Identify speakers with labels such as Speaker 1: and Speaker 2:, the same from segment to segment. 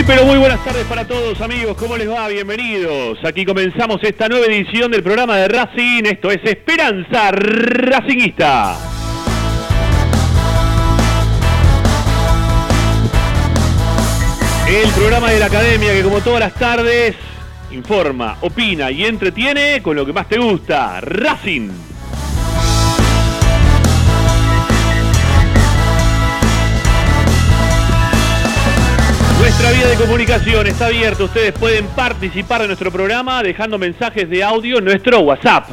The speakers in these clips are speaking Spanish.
Speaker 1: Muy pero muy buenas tardes para todos amigos, ¿cómo les va? Bienvenidos. Aquí comenzamos esta nueva edición del programa de Racing, esto es Esperanza Racingista. El programa de la academia que como todas las tardes informa, opina y entretiene con lo que más te gusta, Racing. Nuestra vía de comunicación está abierta. Ustedes pueden participar de nuestro programa dejando mensajes de audio en nuestro WhatsApp.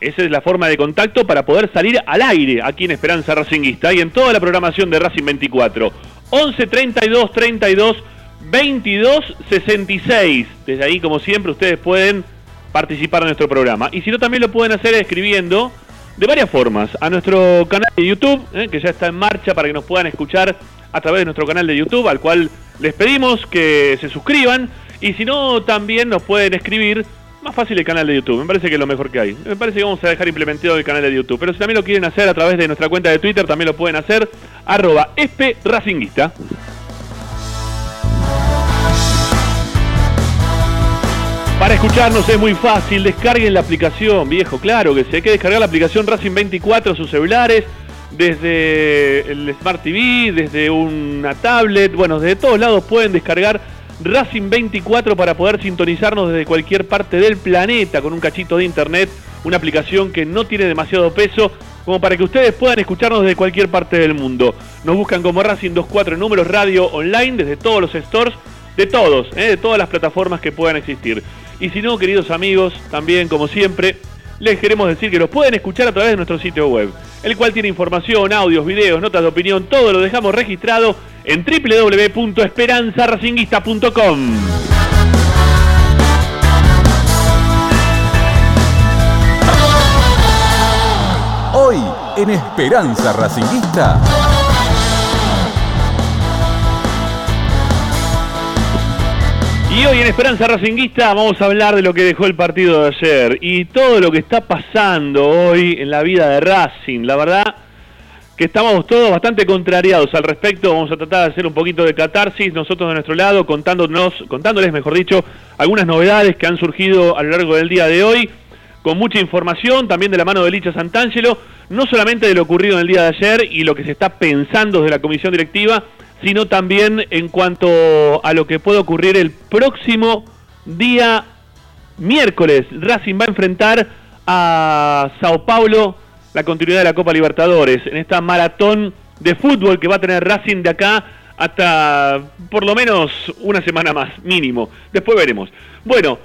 Speaker 1: Esa es la forma de contacto para poder salir al aire aquí en Esperanza Racinguista y en toda la programación de Racing 24. 11 32 32 22 66. Desde ahí, como siempre, ustedes pueden participar en nuestro programa. Y si no, también lo pueden hacer escribiendo de varias formas a nuestro canal de YouTube, eh, que ya está en marcha para que nos puedan escuchar a través de nuestro canal de YouTube, al cual les pedimos que se suscriban. Y si no, también nos pueden escribir. Más fácil el canal de YouTube, me parece que es lo mejor que hay. Me parece que vamos a dejar implementado el canal de YouTube. Pero si también lo quieren hacer a través de nuestra cuenta de Twitter, también lo pueden hacer. Arroba Racinguista. Para escucharnos es muy fácil, descarguen la aplicación, viejo, claro que sí. Hay que descargar la aplicación Racing 24 a sus celulares desde el Smart TV, desde una tablet, bueno, desde todos lados pueden descargar Racing 24 para poder sintonizarnos desde cualquier parte del planeta con un cachito de internet, una aplicación que no tiene demasiado peso como para que ustedes puedan escucharnos desde cualquier parte del mundo. Nos buscan como Racing 24 números radio online desde todos los stores, de todos, ¿eh? de todas las plataformas que puedan existir. Y si no, queridos amigos, también como siempre, les queremos decir que los pueden escuchar a través de nuestro sitio web, el cual tiene información, audios, videos, notas de opinión, todo lo dejamos registrado en www.esperanzaracinguista.com.
Speaker 2: Hoy en Esperanza Racinguista.
Speaker 1: Y hoy en Esperanza Racinguista vamos a hablar de lo que dejó el partido de ayer y todo lo que está pasando hoy en la vida de Racing. La verdad que estamos todos bastante contrariados al respecto. Vamos a tratar de hacer un poquito de catarsis nosotros de nuestro lado, contándonos, contándoles, mejor dicho, algunas novedades que han surgido a lo largo del día de hoy, con mucha información, también de la mano de Licha Santangelo, no solamente de lo ocurrido en el día de ayer y lo que se está pensando desde la comisión directiva, sino también en cuanto a lo que puede ocurrir el próximo día miércoles. Racing va a enfrentar a Sao Paulo la continuidad de la Copa Libertadores en esta maratón de fútbol que va a tener Racing de acá hasta por lo menos una semana más, mínimo. Después veremos. Bueno,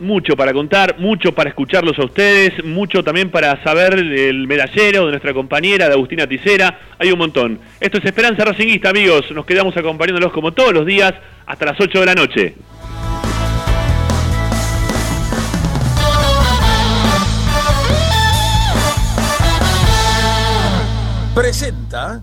Speaker 1: mucho para contar, mucho para escucharlos a ustedes, mucho también para saber del medallero, de nuestra compañera, de Agustina Ticera, hay un montón. Esto es Esperanza Racingista, amigos, nos quedamos acompañándolos como todos los días hasta las 8 de la noche.
Speaker 2: Presenta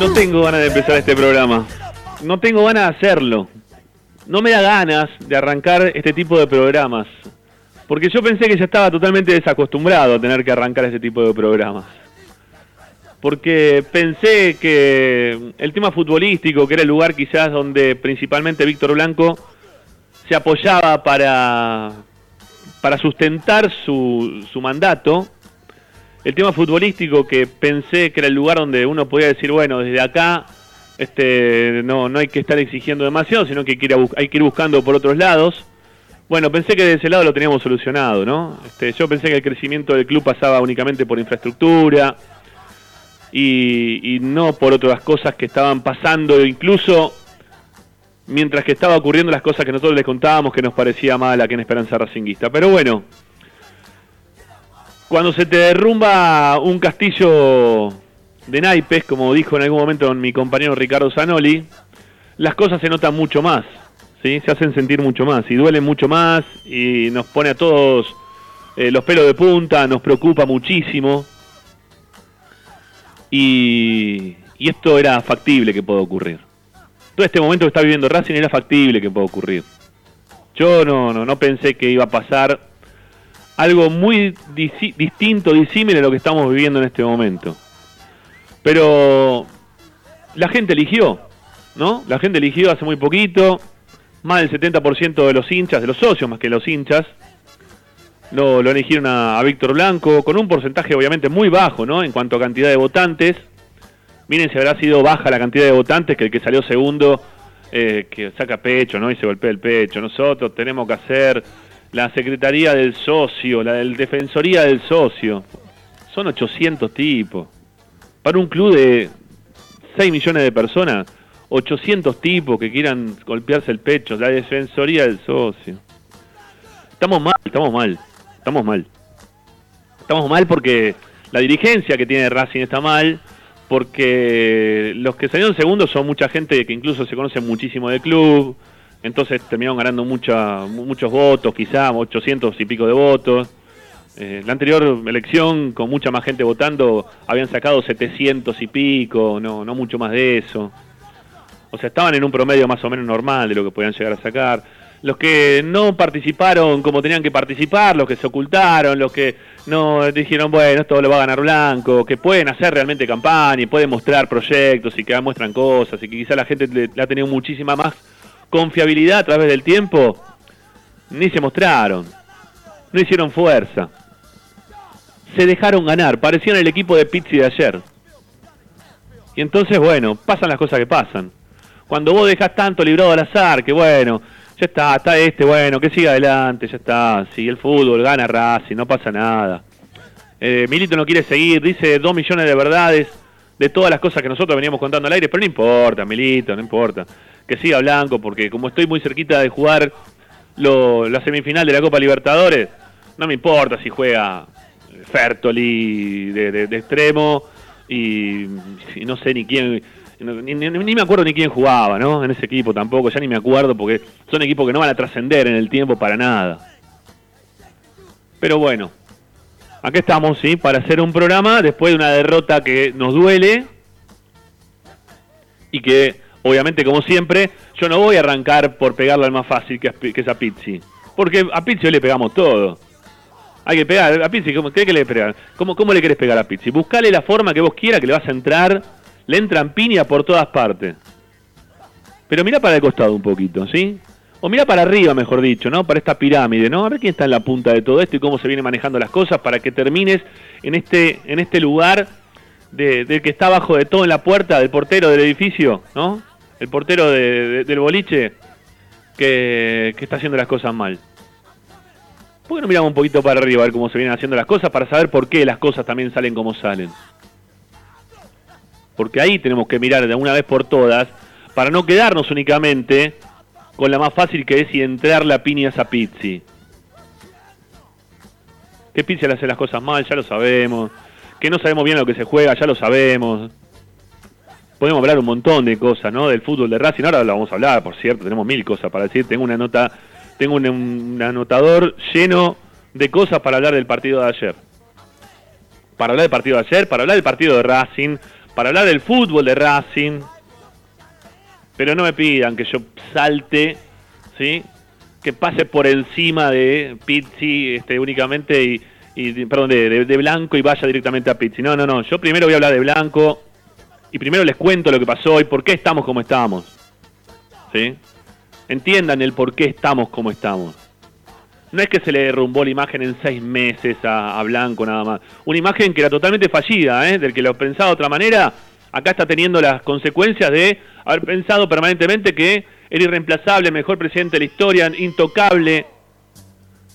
Speaker 1: No tengo ganas de empezar este programa. No tengo ganas de hacerlo. No me da ganas de arrancar este tipo de programas. Porque yo pensé que ya estaba totalmente desacostumbrado a tener que arrancar este tipo de programas. Porque pensé que el tema futbolístico, que era el lugar quizás donde principalmente Víctor Blanco se apoyaba para, para sustentar su, su mandato, el tema futbolístico que pensé que era el lugar donde uno podía decir, bueno, desde acá este, no, no hay que estar exigiendo demasiado, sino que hay que ir, hay que ir buscando por otros lados. Bueno, pensé que de ese lado lo teníamos solucionado, ¿no? Este, yo pensé que el crecimiento del club pasaba únicamente por infraestructura y, y no por otras cosas que estaban pasando, incluso mientras que estaba ocurriendo las cosas que nosotros les contábamos que nos parecía mal aquí en Esperanza Racinguista. Pero bueno, cuando se te derrumba un castillo de naipes, como dijo en algún momento mi compañero Ricardo Zanoli, las cosas se notan mucho más. ¿sí? se hacen sentir mucho más y duelen mucho más y nos pone a todos eh, los pelos de punta, nos preocupa muchísimo. Y, y esto era factible que pueda ocurrir. Todo este momento que está viviendo Racing era factible que pueda ocurrir. Yo no, no, no pensé que iba a pasar algo muy distinto, disímil a lo que estamos viviendo en este momento. Pero la gente eligió, ¿no? La gente eligió hace muy poquito, más del 70% de los hinchas, de los socios más que los hinchas, lo, lo eligieron a, Víctor Blanco, con un porcentaje obviamente muy bajo, ¿no? En cuanto a cantidad de votantes. Miren si habrá sido baja la cantidad de votantes que el que salió segundo, eh, que saca pecho, ¿no? Y se golpea el pecho. Nosotros tenemos que hacer la Secretaría del Socio, la del Defensoría del Socio. Son 800 tipos. Para un club de 6 millones de personas, 800 tipos que quieran golpearse el pecho, la defensoría del socio. Estamos mal, estamos mal, estamos mal. Estamos mal porque la dirigencia que tiene Racing está mal, porque los que salieron segundos son mucha gente que incluso se conoce muchísimo del club, entonces terminaron ganando mucha, muchos votos, quizá 800 y pico de votos. Eh, la anterior elección, con mucha más gente votando, habían sacado 700 y pico, no, no mucho más de eso. O sea, estaban en un promedio más o menos normal de lo que podían llegar a sacar. Los que no participaron como tenían que participar, los que se ocultaron, los que no dijeron, bueno, esto lo va a ganar Blanco, que pueden hacer realmente campaña y pueden mostrar proyectos y que muestran cosas y que quizá la gente le, ha tenido muchísima más confiabilidad a través del tiempo, ni se mostraron, no hicieron fuerza. Se dejaron ganar, parecían el equipo de Pizzi de ayer. Y entonces, bueno, pasan las cosas que pasan. Cuando vos dejas tanto librado al azar, que bueno, ya está, está este, bueno, que siga adelante, ya está. Si el fútbol gana Racing, no pasa nada. Eh, Milito no quiere seguir, dice dos millones de verdades de todas las cosas que nosotros veníamos contando al aire, pero no importa, Milito, no importa. Que siga Blanco, porque como estoy muy cerquita de jugar la semifinal de la Copa Libertadores, no me importa si juega Fertoli de, extremo y, no sé ni quién ni, me acuerdo ni quién jugaba, ¿no? En ese equipo tampoco, ya ni me acuerdo porque son equipos que no van a trascender en el tiempo para nada. Pero bueno, aquí estamos, ¿sí? Para hacer un programa después de una derrota que nos duele y que, obviamente, como siempre, yo no voy a arrancar por pegarle al más fácil que, es a Pizzi. Porque a Pizzi hoy le pegamos todo. Hay que pegar a Pizzi, ¿cómo, ¿qué le pegar? ¿Cómo, ¿Cómo le querés pegar a Pizzi? Buscale la forma que vos quieras que le vas a entrar le entran piña por todas partes. Pero mira para el costado un poquito, ¿sí? O mira para arriba, mejor dicho, ¿no? Para esta pirámide, ¿no? A ver quién está en la punta de todo esto y cómo se vienen manejando las cosas para que termines en este, en este lugar de, del que está abajo de todo en la puerta, del portero del edificio, ¿no? El portero del boliche que, que está haciendo las cosas mal. ¿Por qué no miramos un poquito para arriba a ver cómo se vienen haciendo las cosas para saber por qué las cosas también salen como salen? porque ahí tenemos que mirar de una vez por todas, para no quedarnos únicamente con la más fácil que es y entrar la piñas a Pizzi. Que Pizzi le hace las cosas mal, ya lo sabemos. Que no sabemos bien lo que se juega, ya lo sabemos. Podemos hablar un montón de cosas, ¿no? Del fútbol de Racing. Ahora lo vamos a hablar, por cierto, tenemos mil cosas para decir. Tengo una nota, tengo un, anotador lleno de cosas para hablar del partido de ayer. Para hablar del partido de ayer, para hablar del partido de Racing, para hablar del fútbol de Racing, pero no me pidan que yo salte, ¿sí? Que pase por encima de Pizzi este, únicamente y, perdón, de, Blanco y vaya directamente a Pizzi. No, no, no. Yo primero voy a hablar de Blanco y primero les cuento lo que pasó y por qué estamos como estamos. ¿Sí? Entiendan el por qué estamos como estamos. No es que se le derrumbó la imagen en seis meses a, Blanco nada más. Una imagen que era totalmente fallida, ¿eh? del que lo pensaba de otra manera, acá está teniendo las consecuencias de haber pensado permanentemente que era irreemplazable, mejor presidente de la historia, intocable,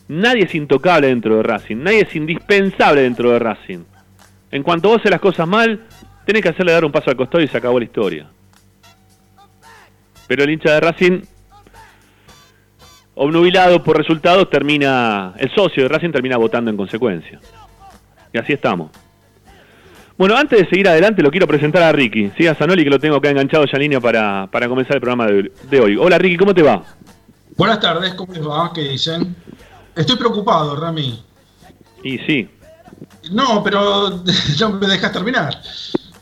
Speaker 1: Nadie es intocable dentro de Racing, nadie es indispensable dentro de Racing. En cuanto vos haces las cosas mal, tenés que hacerle dar un paso al costado y se acabó la historia. Pero el hincha de Racing, obnubilado por resultados, termina, el socio de Racing termina votando en consecuencia. Y así estamos. Bueno, antes de seguir adelante, lo quiero presentar a Ricky. Sí, a Zanoli, que lo tengo acá enganchado ya en línea para, para comenzar el programa de, de hoy. Hola Ricky, ¿cómo te va?
Speaker 3: Buenas tardes, ¿cómo les va? ¿Qué dicen? Estoy preocupado, Rami.
Speaker 1: Y sí.
Speaker 3: No, pero ya me dejas terminar.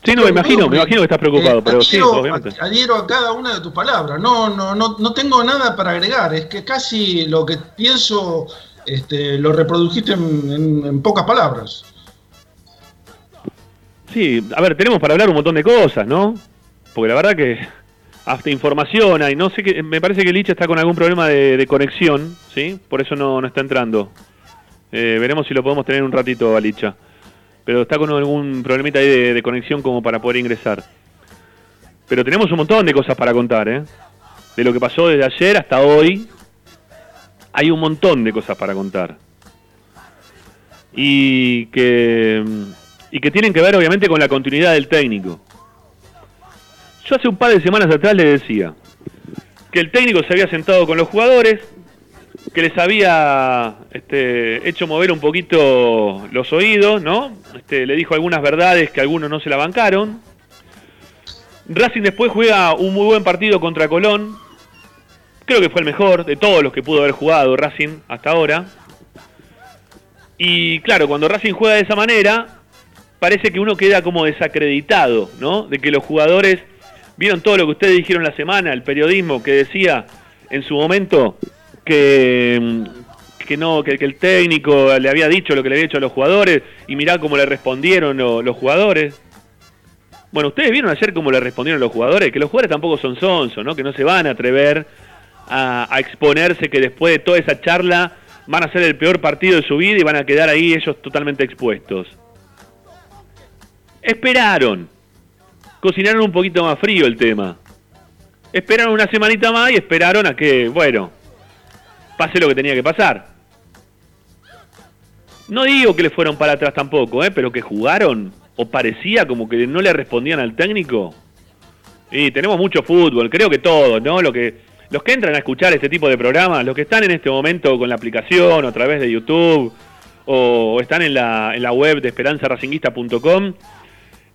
Speaker 1: Sí, no, me imagino, me imagino que estás preocupado,
Speaker 3: Eh,
Speaker 1: pero sí,
Speaker 3: adhiero,
Speaker 1: obviamente.
Speaker 3: adhiero a cada una de tus palabras. No, no, no, no tengo nada para agregar. Es que casi lo que pienso este, lo reprodujiste en, en- en pocas palabras.
Speaker 1: Sí, a ver, tenemos para hablar un montón de cosas, ¿no? Porque la verdad que hasta información hay, no sé qué, me parece que Licha está con algún problema de, de conexión, ¿sí? Por eso no, no está entrando. Eh, veremos si lo podemos tener un ratito a Licha. Pero está con algún problemita ahí de, conexión como para poder ingresar. Pero tenemos un montón de cosas para contar, ¿eh? De lo que pasó desde ayer hasta hoy, hay un montón de cosas para contar. Y que, y que tienen que ver obviamente con la continuidad del técnico. Yo hace un par de semanas atrás le decía que el técnico se había sentado con los jugadores, que les había este, hecho mover un poquito los oídos, ¿no? Este, le dijo algunas verdades que algunos no se la bancaron. Racing después juega un muy buen partido contra Colón. Creo que fue el mejor de todos los que pudo haber jugado Racing hasta ahora. Y claro, cuando Racing juega de esa manera, parece que uno queda como desacreditado, ¿no? De que los jugadores vieron todo lo que ustedes dijeron la semana, el periodismo que decía en su momento que, mm, que no, que, el técnico le había dicho lo que le había dicho a los jugadores y mirá cómo le respondieron lo- los jugadores. Bueno, ustedes vieron ayer cómo le respondieron los jugadores, que los jugadores tampoco son sonsos, ¿no? Que no se van a atrever a, a exponerse, que después de toda esa charla van a ser el peor partido de su vida y van a quedar ahí ellos totalmente expuestos. Esperaron. Cocinaron un poquito más frío el tema. Esperaron una semanita más y esperaron a que, bueno, pase lo que tenía que pasar. No digo que le fueron para atrás tampoco, ¿eh? pero que jugaron o parecía como que no le respondían al técnico. Y tenemos mucho fútbol, creo que todos, ¿no? Lo que, los que entran a escuchar este tipo de programas, los que están en este momento con la aplicación o a través de YouTube o están en la, en la web de esperanzaracinguista.com,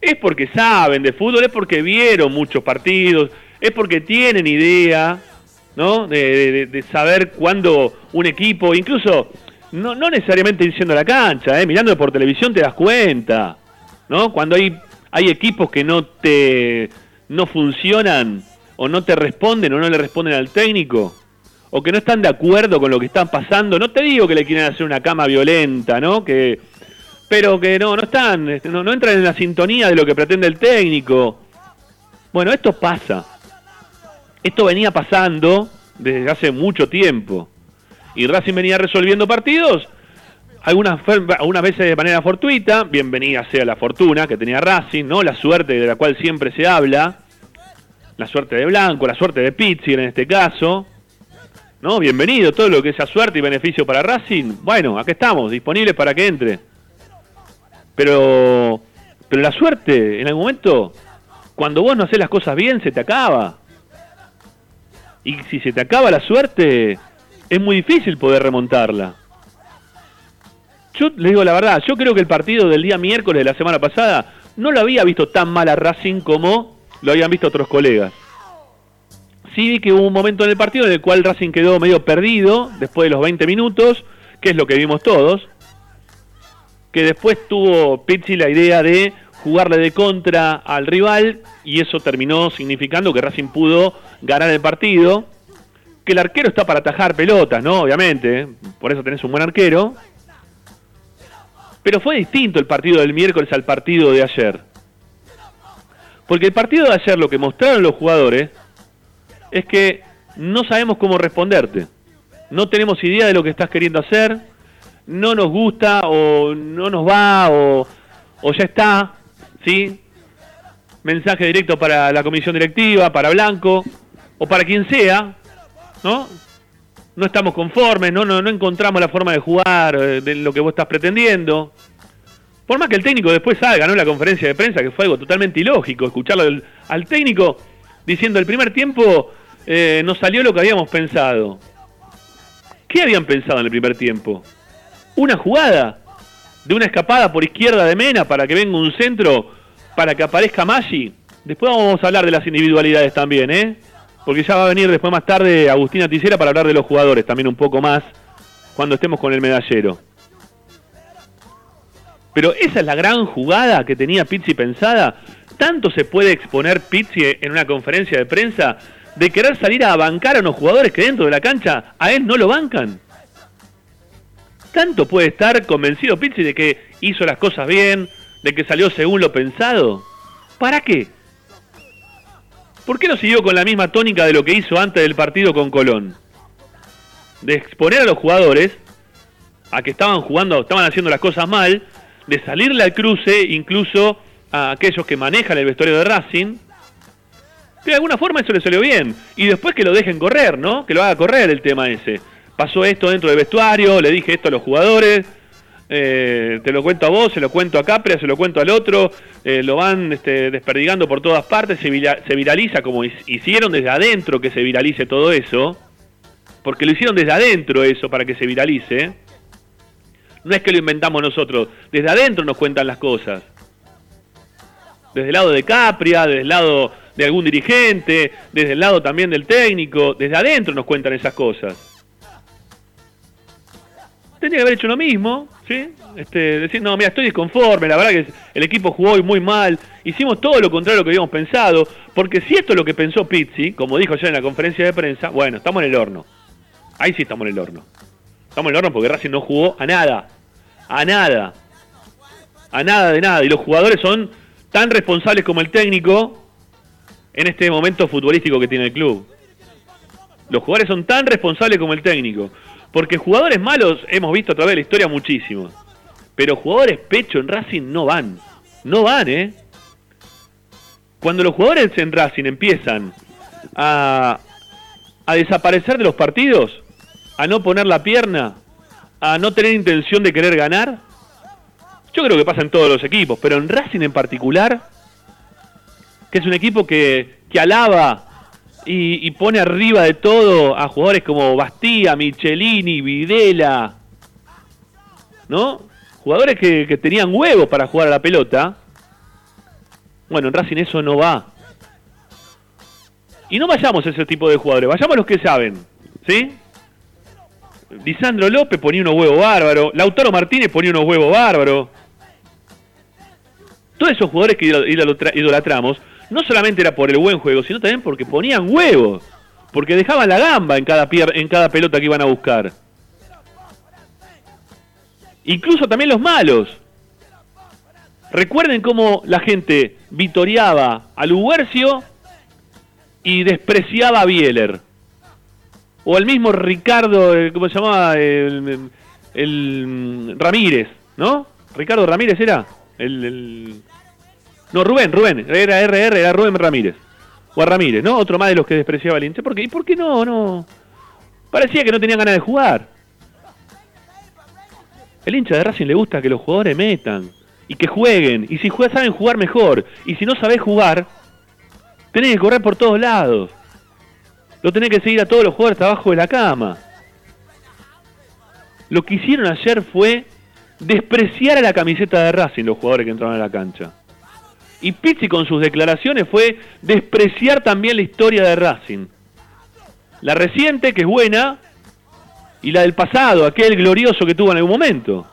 Speaker 1: es porque saben de fútbol, es porque vieron muchos partidos, es porque tienen idea, ¿no? De, de- de saber cuándo un equipo, incluso no, no necesariamente diciendo la cancha, ¿eh? mirando por televisión te das cuenta, ¿no? Cuando hay, hay equipos que no te no funcionan o no te responden o no le responden al técnico o que no están de acuerdo con lo que están pasando, no te digo que le quieren hacer una cama violenta, ¿no? Que pero que no no están, este, no, no entran en la sintonía de lo que pretende el técnico. Bueno, esto pasa. Esto venía pasando desde hace mucho tiempo. Y Racing venía resolviendo partidos, algunas, algunas veces de manera fortuita, bienvenida sea la fortuna que tenía Racing, ¿no? La suerte de la cual siempre se habla, la suerte de Blanco, la suerte de Pizzi en este caso, ¿no? Bienvenido todo lo que sea suerte y beneficio para Racing. Bueno, acá estamos, disponibles para que entre. Pero, pero la suerte, en algún momento, cuando vos no haces las cosas bien, se te acaba. Y si se te acaba la suerte, es muy difícil poder remontarla. Yo le digo la verdad, yo creo que el partido del día miércoles de la semana pasada no lo había visto tan mal a Racing como lo habían visto otros colegas. Sí vi que hubo un momento en el partido en el cual Racing quedó medio perdido después de los 20 minutos, que es lo que vimos todos. Que después tuvo Pizzi la idea de jugarle de contra al rival y eso terminó significando que Racing pudo ganar el partido. Que el arquero está para atajar pelotas, ¿no? Obviamente, por eso tenés un buen arquero. Pero fue distinto el partido del miércoles al partido de ayer. Porque el partido de ayer lo que mostraron los jugadores es que no sabemos cómo responderte. No tenemos idea de lo que estás queriendo hacer. No nos gusta o no nos va o, o ya está. ¿Sí? Mensaje directo para la comisión directiva, para Blanco o para quien sea. ¿No? no estamos conformes, no, no, no encontramos la forma de jugar eh, de lo que vos estás pretendiendo. Por más que el técnico después salga, ¿no? La conferencia de prensa, que fue algo totalmente ilógico, escucharlo al, técnico diciendo el primer tiempo eh, no salió lo que habíamos pensado. ¿Qué habían pensado en el primer tiempo? Una jugada de una escapada por izquierda de Mena para que venga un centro para que aparezca Maggi. Después vamos a hablar de las individualidades también, ¿eh? Porque ya va a venir después más tarde Agustina Ticera para hablar de los jugadores también un poco más cuando estemos con el medallero. Pero esa es la gran jugada que tenía Pizzi pensada. Tanto se puede exponer Pizzi en una conferencia de prensa de querer salir a bancar a unos jugadores que dentro de la cancha a él no lo bancan. Tanto puede estar convencido Pizzi de que hizo las cosas bien, de que salió según lo pensado. ¿Para qué? ¿Por qué no siguió con la misma tónica de lo que hizo antes del partido con Colón? De exponer a los jugadores a que estaban jugando, estaban haciendo las cosas mal de salirle al cruce incluso a aquellos que manejan el vestuario de Racing. de alguna forma eso le salió bien. Y después que lo dejen correr, ¿no? Que lo haga correr el tema ese. Pasó esto dentro del vestuario, le dije esto a los jugadores. Eh, te lo cuento a vos, se lo cuento a Capria, se lo cuento al otro, eh, lo van este, desperdigando por todas partes, se, se viraliza como hicieron desde adentro que se viralice todo eso, porque lo hicieron desde adentro eso para que se viralice. No es que lo inventamos nosotros, desde adentro nos cuentan las cosas. Desde el lado de Capria, desde el lado de algún dirigente, desde el lado también del técnico, desde adentro nos cuentan esas cosas. Tendría que haber hecho lo mismo, ¿sí? Este, decir, no, mira, estoy disconforme, la verdad que el equipo jugó hoy muy mal, hicimos todo lo contrario a lo que habíamos pensado, porque si esto es lo que pensó Pizzi, como dijo ayer en la conferencia de prensa, bueno, estamos en el horno. Ahí sí estamos en el horno. Estamos en el horno porque Racing no jugó a nada. A nada. A nada de nada. Y los jugadores son tan responsables como el técnico en este momento futbolístico que tiene el club. Los jugadores son tan responsables como el técnico. Porque jugadores malos hemos visto a través de la historia muchísimo. Pero jugadores pecho en Racing no van. No van, ¿eh? Cuando los jugadores en Racing empiezan a, a desaparecer de los partidos, a no poner la pierna, a no tener intención de querer ganar, yo creo que pasa en todos los equipos, pero en Racing en particular, que es un equipo que, que alaba y, pone arriba de todo a jugadores como Bastía, Michelini, Videla, ¿no? Jugadores que, que tenían huevos para jugar a la pelota. Bueno, en Racing eso no va. Y no vayamos a ese tipo de jugadores, vayamos a los que saben, ¿sí? Lisandro López ponía unos huevos bárbaros. Lautaro Martínez ponía unos huevos bárbaros. Todos esos jugadores que idolatramos, no solamente era por el buen juego, sino también porque ponían huevos. Porque dejaban la gamba en cada, en cada pelota que iban a buscar. Incluso también los malos. Recuerden cómo la gente vitoreaba a Luguercio y despreciaba a Bieler o el mismo Ricardo, eh, ¿cómo se llamaba? El, mm, Ramírez, ¿no? Ricardo Ramírez era. El, No, Rubén, Rubén, era RR, era Rubén Ramírez. O a Ramírez, ¿no? Otro más de los que despreciaba el hincha. ¿Por qué? ¿Y por qué no? no? Parecía que no tenían ganas de jugar. El hincha de Racing le gusta que los jugadores metan y que jueguen. Y si juegan, saben jugar mejor. Y si no sabés jugar, tenés que correr por todos lados lo tenés que seguir a todos los jugadores abajo de la cama. Lo que hicieron ayer fue despreciar a la camiseta de Racing los jugadores que entraron a la cancha. Y Pizzi con sus declaraciones fue despreciar también la historia de Racing. La reciente, que es buena, y la del pasado, aquel glorioso que tuvo en algún momento.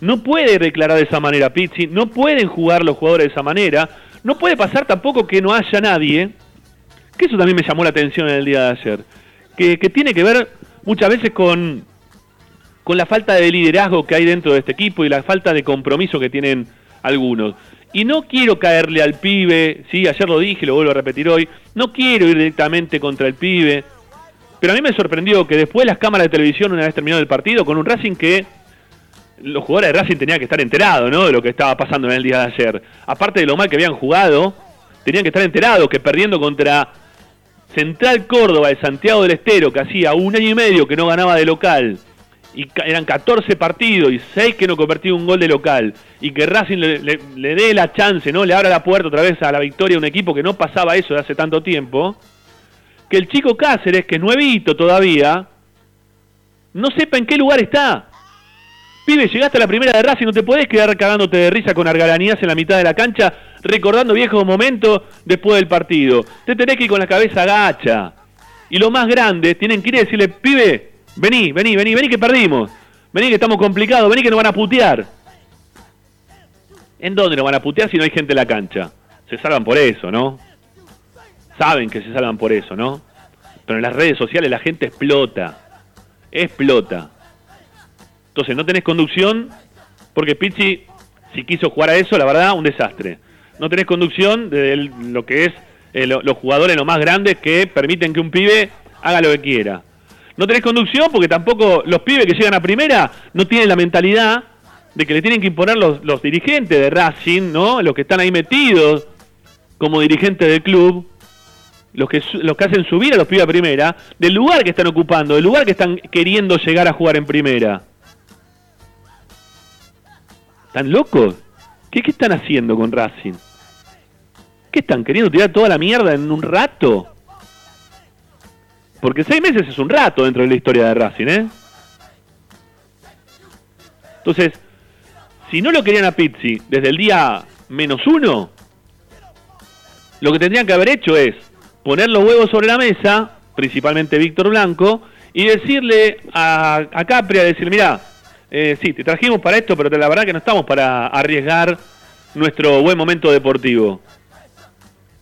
Speaker 1: No puede declarar de esa manera Pizzi, no pueden jugar los jugadores de esa manera, no puede pasar tampoco que no haya nadie que eso también me llamó la atención en el día de ayer, que, tiene que ver muchas veces con, con la falta de liderazgo que hay dentro de este equipo y la falta de compromiso que tienen algunos. Y no quiero caerle al pibe, sí, ayer lo dije, lo vuelvo a repetir hoy, no quiero ir directamente contra el pibe, pero a mí me sorprendió que después las cámaras de televisión, una vez terminado el partido, con un Racing que los jugadores de Racing tenían que estar enterados ¿no? de lo que estaba pasando en el día de ayer. Aparte de lo mal que habían jugado, tenían que estar enterados que perdiendo contra Central Córdoba de Santiago del Estero, que hacía un año y medio que no ganaba de local, y eran 14 partidos y 6 que no convertía un gol de local, y que Racing le, dé la chance, ¿no? Le abra la puerta otra vez a la victoria a un equipo que no pasaba eso de hace tanto tiempo, que el chico Cáceres, que es nuevito todavía, no sepa en qué lugar está. Pibe, llegaste a la primera de Racing, no te podés quedar cagándote de risa con argalanías en la mitad de la cancha, recordando viejos momentos después del partido. Te tenés que ir con la cabeza gacha. Y lo más grande, tienen que ir a decirle, pibe, vení, vení, vení, vení que perdimos. Vení que estamos complicados, vení que nos van a putear. ¿En dónde nos van a putear si no hay gente en la cancha? Se salvan por eso, ¿no? Saben que se salvan por eso, ¿no? Pero en las redes sociales la gente explota. Explota. Entonces no tenés conducción, porque Pizzi, si quiso jugar a eso, la verdad, un desastre. No tenés conducción de lo que es eh, los jugadores lo más grandes que permiten que un pibe haga lo que quiera. No tenés conducción porque tampoco los pibes que llegan a primera no tienen la mentalidad de que le tienen que imponer los, los dirigentes de Racing, ¿no? Los que están ahí metidos como dirigentes del club, los que, los que hacen subir a los pibes a primera, del lugar que están ocupando, del lugar que están queriendo llegar a jugar en primera. ¿Están locos? ¿Qué, ¿Qué están haciendo con Racing? ¿Qué están queriendo tirar toda la mierda en un rato? Porque seis meses es un rato dentro de la historia de Racing, ¿eh? Entonces, si no lo querían a Pizzi desde el día menos uno, lo que tendrían que haber hecho es poner los huevos sobre la mesa, principalmente Víctor Blanco, y decirle a, a Capria, decir, mira, eh, sí, te trajimos para esto, pero la verdad que no estamos para arriesgar nuestro buen momento deportivo.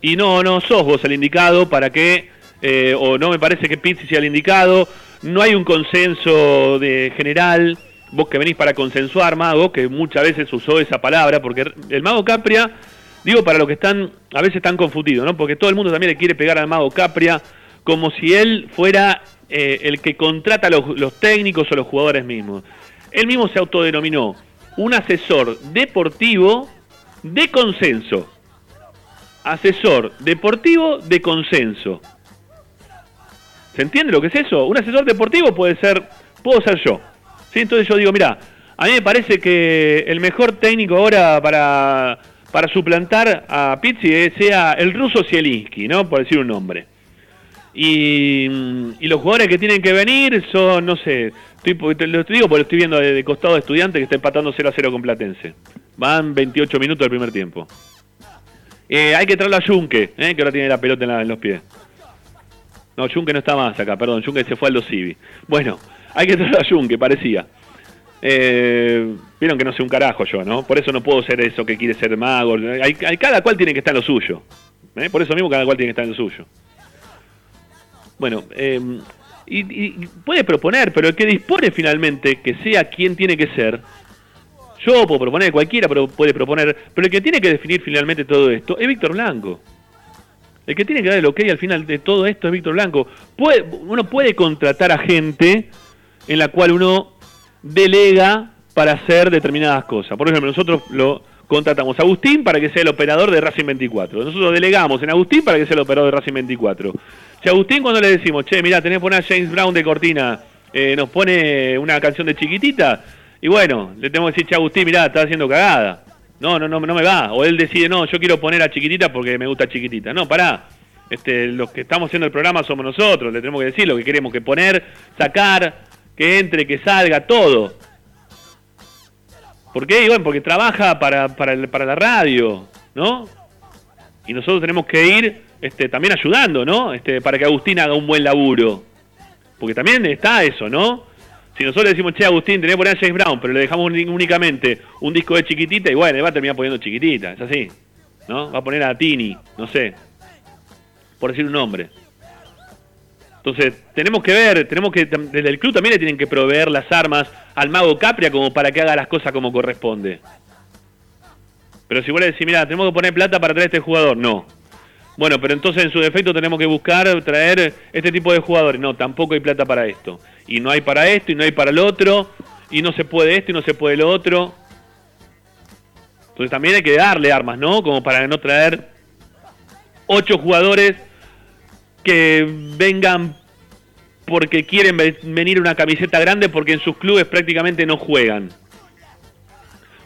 Speaker 1: Y no, no sos vos el indicado para que, eh, o no me parece que Pizzi sea el indicado, no hay un consenso de general, vos que venís para consensuar, Mago, que muchas veces usó esa palabra, porque el Mago Capria, digo para los que están, a veces están confundidos, ¿no? Porque todo el mundo también le quiere pegar al Mago Capria como si él fuera eh, el que contrata a los técnicos o los jugadores mismos. Él mismo se autodenominó un asesor deportivo de consenso. Asesor deportivo de consenso. ¿Se entiende lo que es eso? Un asesor deportivo puede ser, puedo ser yo. ¿Sí? Entonces yo digo, mira, a mí me parece que el mejor técnico ahora para, para suplantar a Pizzi sea el ruso Zielinski, ¿no? Por decir un nombre. Y, los jugadores que tienen que venir son, no sé, Estoy, te lo digo porque lo estoy viendo de, costado de estudiante que está empatando 0 a 0 con Platense. Van 28 minutos del primer tiempo. Eh, hay que traerlo a Junque, eh, que ahora tiene la pelota en, los pies. No, Junque no está más acá, perdón, Junque se fue al Civi. Bueno, hay que traerlo a Junque, parecía. Eh, vieron que no sé un carajo yo, ¿no? Por eso no puedo ser eso que quiere ser mago. Hay, cada cual tiene que estar en lo suyo. ¿eh? Por eso mismo cada cual tiene que estar en lo suyo. Bueno, eh, y, puede proponer, pero el que dispone finalmente que sea quien tiene que ser, yo puedo proponer, cualquiera puede proponer, pero el que tiene que definir finalmente todo esto es Víctor Blanco. El que tiene que dar el ok al final de todo esto es Víctor Blanco. Uno puede contratar a gente en la cual uno delega para hacer determinadas cosas. Por ejemplo, nosotros lo contratamos a Agustín para que sea el operador de Racing 24. Nosotros delegamos en Agustín para que sea el operador de Racing 24. Si Agustín cuando le decimos, che, mira, tenés que poner a James Brown de cortina, eh, nos pone una canción de chiquitita, y bueno, le tenemos que decir, che, Agustín, mirá, está haciendo cagada. No, no, no, no me va. O él decide, no, yo quiero poner a chiquitita porque me gusta chiquitita. No, pará. Este, los que estamos haciendo el programa somos nosotros, le tenemos que decir lo que queremos que poner, sacar, que entre, que salga, todo. ¿Por qué? Bueno, porque trabaja para, para, para la radio, ¿no? Y nosotros tenemos que ir este, también ayudando, ¿no? Este, para que Agustín haga un buen laburo. Porque también está eso, ¿no? Si nosotros le decimos, che, Agustín, tenés que poner a James Brown, pero le dejamos únicamente un disco de chiquitita, y bueno, va a terminar poniendo chiquitita, es así. ¿No? Va a poner a Tini, no sé. Por decir un nombre. Entonces, tenemos que ver, tenemos que, desde el club también le tienen que proveer las armas al mago Capria como para que haga las cosas como corresponde. Pero si vos le decís, mira, tenemos que poner plata para traer a este jugador, no. Bueno, pero entonces en su defecto tenemos que buscar traer este tipo de jugadores. No, tampoco hay plata para esto. Y no hay para esto, y no hay para el otro, y no se puede esto, y no se puede lo otro. Entonces también hay que darle armas, ¿no? Como para no traer ocho jugadores que vengan porque quieren venir una camiseta grande porque en sus clubes prácticamente no juegan.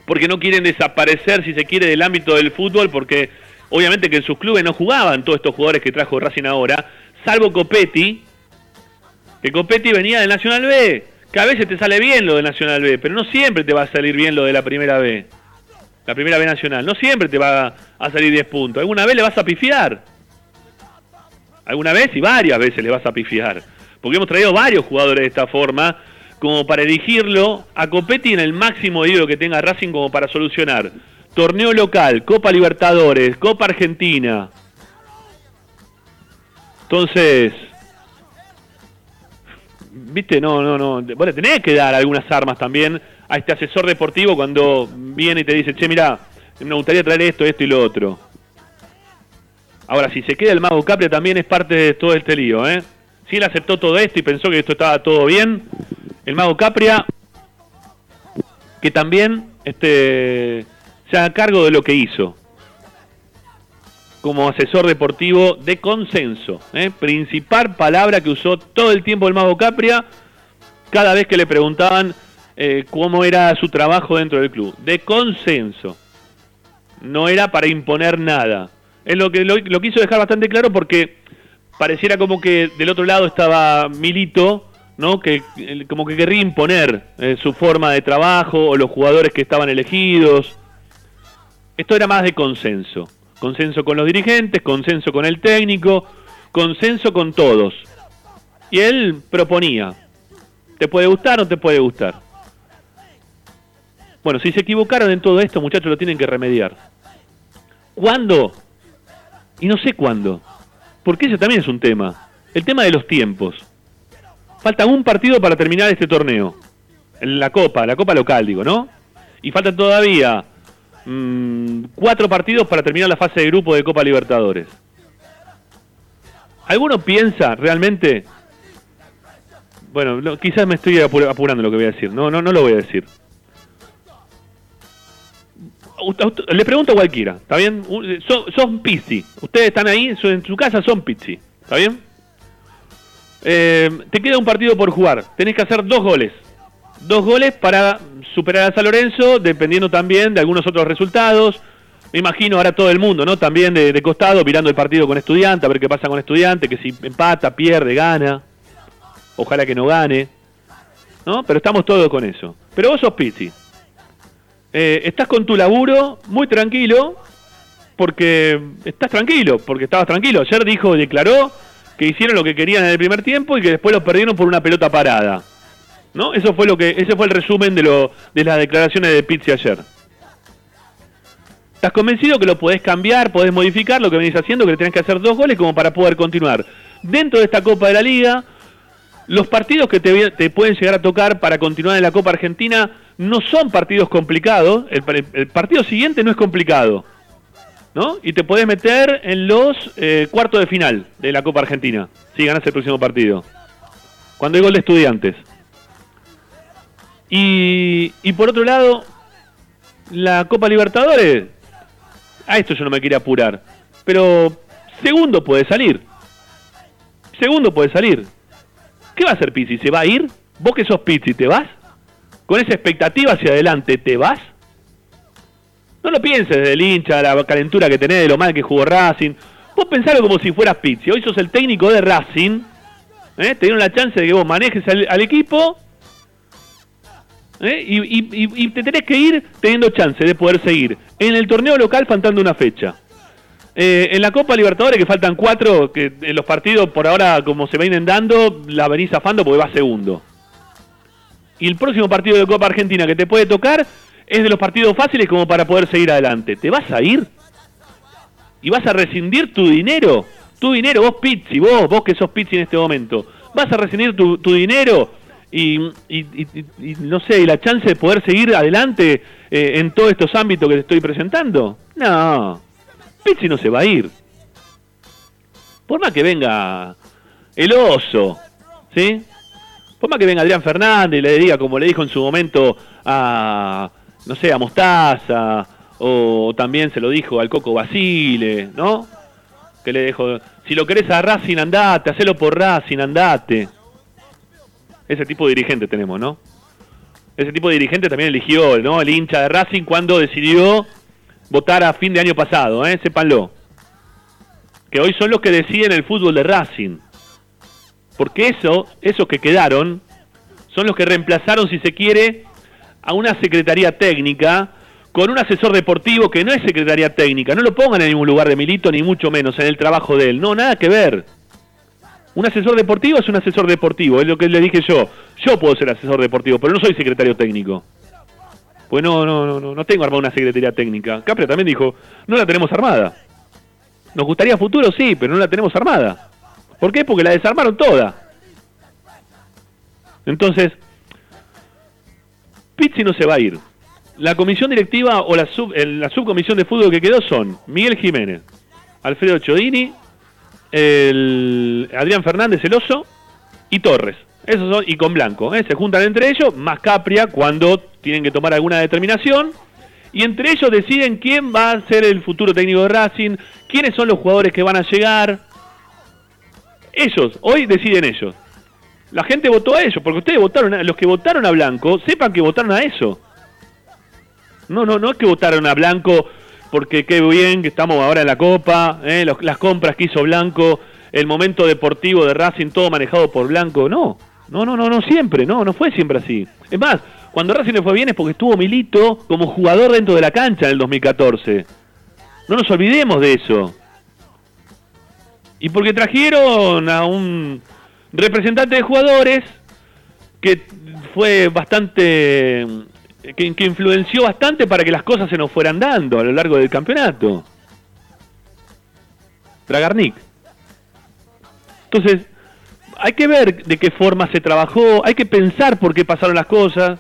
Speaker 1: Porque no quieren desaparecer, si se quiere, del ámbito del fútbol, porque obviamente que en sus clubes no jugaban todos estos jugadores que trajo Racing ahora, salvo Copetti, que Copetti venía del Nacional B, que a veces te sale bien lo de Nacional B, pero no siempre te va a salir bien lo de la primera B. La primera B nacional, no siempre te va a salir 10 puntos. Alguna vez le vas a pifiar. Alguna vez y varias veces le vas a pifiar porque hemos traído varios jugadores de esta forma, como para elegirlo a Copetti en el máximo ídolo que tenga Racing como para solucionar. Torneo local, Copa Libertadores, Copa Argentina. Entonces, viste, no, no, no. Vos le tenés que dar algunas armas también a este asesor deportivo cuando viene y te dice, che, mira, me gustaría traer esto, esto y lo otro. Ahora, si se queda el Mago Capria también es parte de todo este lío, ¿eh? si él aceptó todo esto y pensó que esto estaba todo bien, el mago Capria, que también este, se haga cargo de lo que hizo como asesor deportivo de consenso. ¿eh? Principal palabra que usó todo el tiempo el mago Capria cada vez que le preguntaban eh, cómo era su trabajo dentro del club. De consenso. No era para imponer nada. Es lo que lo quiso dejar bastante claro porque pareciera como que del otro lado estaba Milito, ¿no? Que como que querría imponer eh, su forma de trabajo o los jugadores que estaban elegidos. Esto era más de consenso. Consenso con los dirigentes, consenso con el técnico, consenso con todos. Y él proponía. ¿Te puede gustar o no te puede gustar? Bueno, si se equivocaron en todo esto, muchachos, lo tienen que remediar. ¿Cuándo? Y no sé cuándo. Porque ese también es un tema. El tema de los tiempos. Falta un partido para terminar este torneo. En la Copa, la Copa local, digo, ¿no? Y faltan todavía mm, cuatro partidos para terminar la fase de grupo de Copa Libertadores. ¿Alguno piensa realmente? Bueno, quizás me estoy apurando lo que voy a decir. No, no, no lo voy a decir. le pregunto a cualquiera, ¿está bien? Son, son Pizzi. Ustedes están ahí, en su casa son Pizzi, ¿está bien? Eh, te queda un partido por jugar. Tenés que hacer dos goles. Dos goles para superar a San Lorenzo, dependiendo también de algunos otros resultados. Me imagino ahora todo el mundo, ¿no? También de, costado, mirando el partido con estudiante, a ver qué pasa con estudiante, que si empata, pierde, gana. Ojalá que no gane. ¿No? Pero estamos todos con eso. Pero vos sos Pizzi. Eh, estás con tu laburo muy tranquilo, porque estás tranquilo, porque estabas tranquilo. Ayer dijo, declaró que hicieron lo que querían en el primer tiempo y que después lo perdieron por una pelota parada. ¿No? Eso fue lo que, ese fue el resumen de, lo, de las declaraciones de Pizzi ayer. ¿Estás convencido que lo podés cambiar, podés modificar lo que venís haciendo, que le tenés que hacer dos goles como para poder continuar? Dentro de esta Copa de la Liga, los partidos que te, te pueden llegar a tocar para continuar en la Copa Argentina no son partidos complicados, el, partido siguiente no es complicado, ¿no? Y te puedes meter en los eh, cuartos de final de la Copa Argentina, si ganas el próximo partido, cuando hay gol de estudiantes. Y, y por otro lado, la Copa Libertadores, a esto yo no me quería apurar, pero segundo puede salir. Segundo puede salir. ¿Qué va a hacer Pizzi? ¿Se va a ir? ¿Vos que sos Pizzi, te vas? con esa expectativa hacia adelante, ¿te vas? No lo pienses del hincha, la calentura que tenés, de lo mal que jugó Racing. Vos pensalo como si fueras Pizzi. Hoy sos el técnico de Racing. ¿eh? Te dieron la chance de que vos manejes al, equipo. ¿Eh? Y, te tenés que ir teniendo chance de poder seguir. En el torneo local faltando una fecha. Eh, en la Copa Libertadores, que faltan cuatro, que en los partidos por ahora, como se vienen dando, la venís zafando porque va segundo. Y el próximo partido de Copa Argentina que te puede tocar es de los partidos fáciles como para poder seguir adelante. ¿Te vas a ir? ¿Y vas a rescindir tu dinero? Tu dinero, vos Pizzi, vos, vos que sos Pizzi en este momento. ¿Vas a rescindir tu, dinero? Y, no sé, y la chance de poder seguir adelante eh, en todos estos ámbitos que te estoy presentando? No, Pizzi no se va a ir. Por más que venga el oso, ¿sí? Por más que venga Adrián Fernández y le diga, como le dijo en su momento a, no sé, a Mostaza, o también se lo dijo al Coco Basile, ¿no? que le dejó. Si lo querés a Racing, andate, hacelo por Racing, andate. Ese tipo de dirigente tenemos, ¿no? Ese tipo de dirigente también eligió, ¿no? El hincha de Racing cuando decidió votar a fin de año pasado, ¿eh? Sépanlo. Que hoy son los que deciden el fútbol de Racing. Porque eso, esos que quedaron, son los que reemplazaron, si se quiere, a una secretaría técnica con un asesor deportivo que no es secretaría técnica. No lo pongan en ningún lugar de Milito, ni mucho menos en el trabajo de él. No, nada que ver. Un asesor deportivo es un asesor deportivo, es lo que le dije yo. Yo puedo ser asesor deportivo, pero no soy secretario técnico. Pues no, no, no, no tengo armada una secretaría técnica. Capria también dijo, no la tenemos armada. Nos gustaría futuro, sí, pero no la tenemos armada. ¿Por qué? Porque la desarmaron toda. Entonces, Pizzi no se va a ir. La comisión directiva o la, sub, la subcomisión de fútbol que quedó son Miguel Jiménez, Alfredo Chodini, Adrián Fernández el Oso y Torres. Esos son, y con Blanco. ¿eh? Se juntan entre ellos, más Capria cuando tienen que tomar alguna determinación. Y entre ellos deciden quién va a ser el futuro técnico de Racing, quiénes son los jugadores que van a llegar. Ellos, hoy deciden ellos. La gente votó a ellos, porque ustedes votaron, a, los que votaron a Blanco, sepan que votaron a eso. No, no, no es que votaron a Blanco porque qué bien que estamos ahora en la Copa, ¿eh? las compras que hizo Blanco, el momento deportivo de Racing, todo manejado por Blanco. No, no, no, no, no siempre, no, no fue siempre así. Es más, cuando Racing le fue bien es porque estuvo Milito como jugador dentro de la cancha en el 2014. No nos olvidemos de eso. Y porque trajeron a un representante de jugadores que fue bastante que, influenció bastante para que las cosas se nos fueran dando a lo largo del campeonato. Dragarnik. Entonces, hay que ver de qué forma se trabajó, hay que pensar por qué pasaron las cosas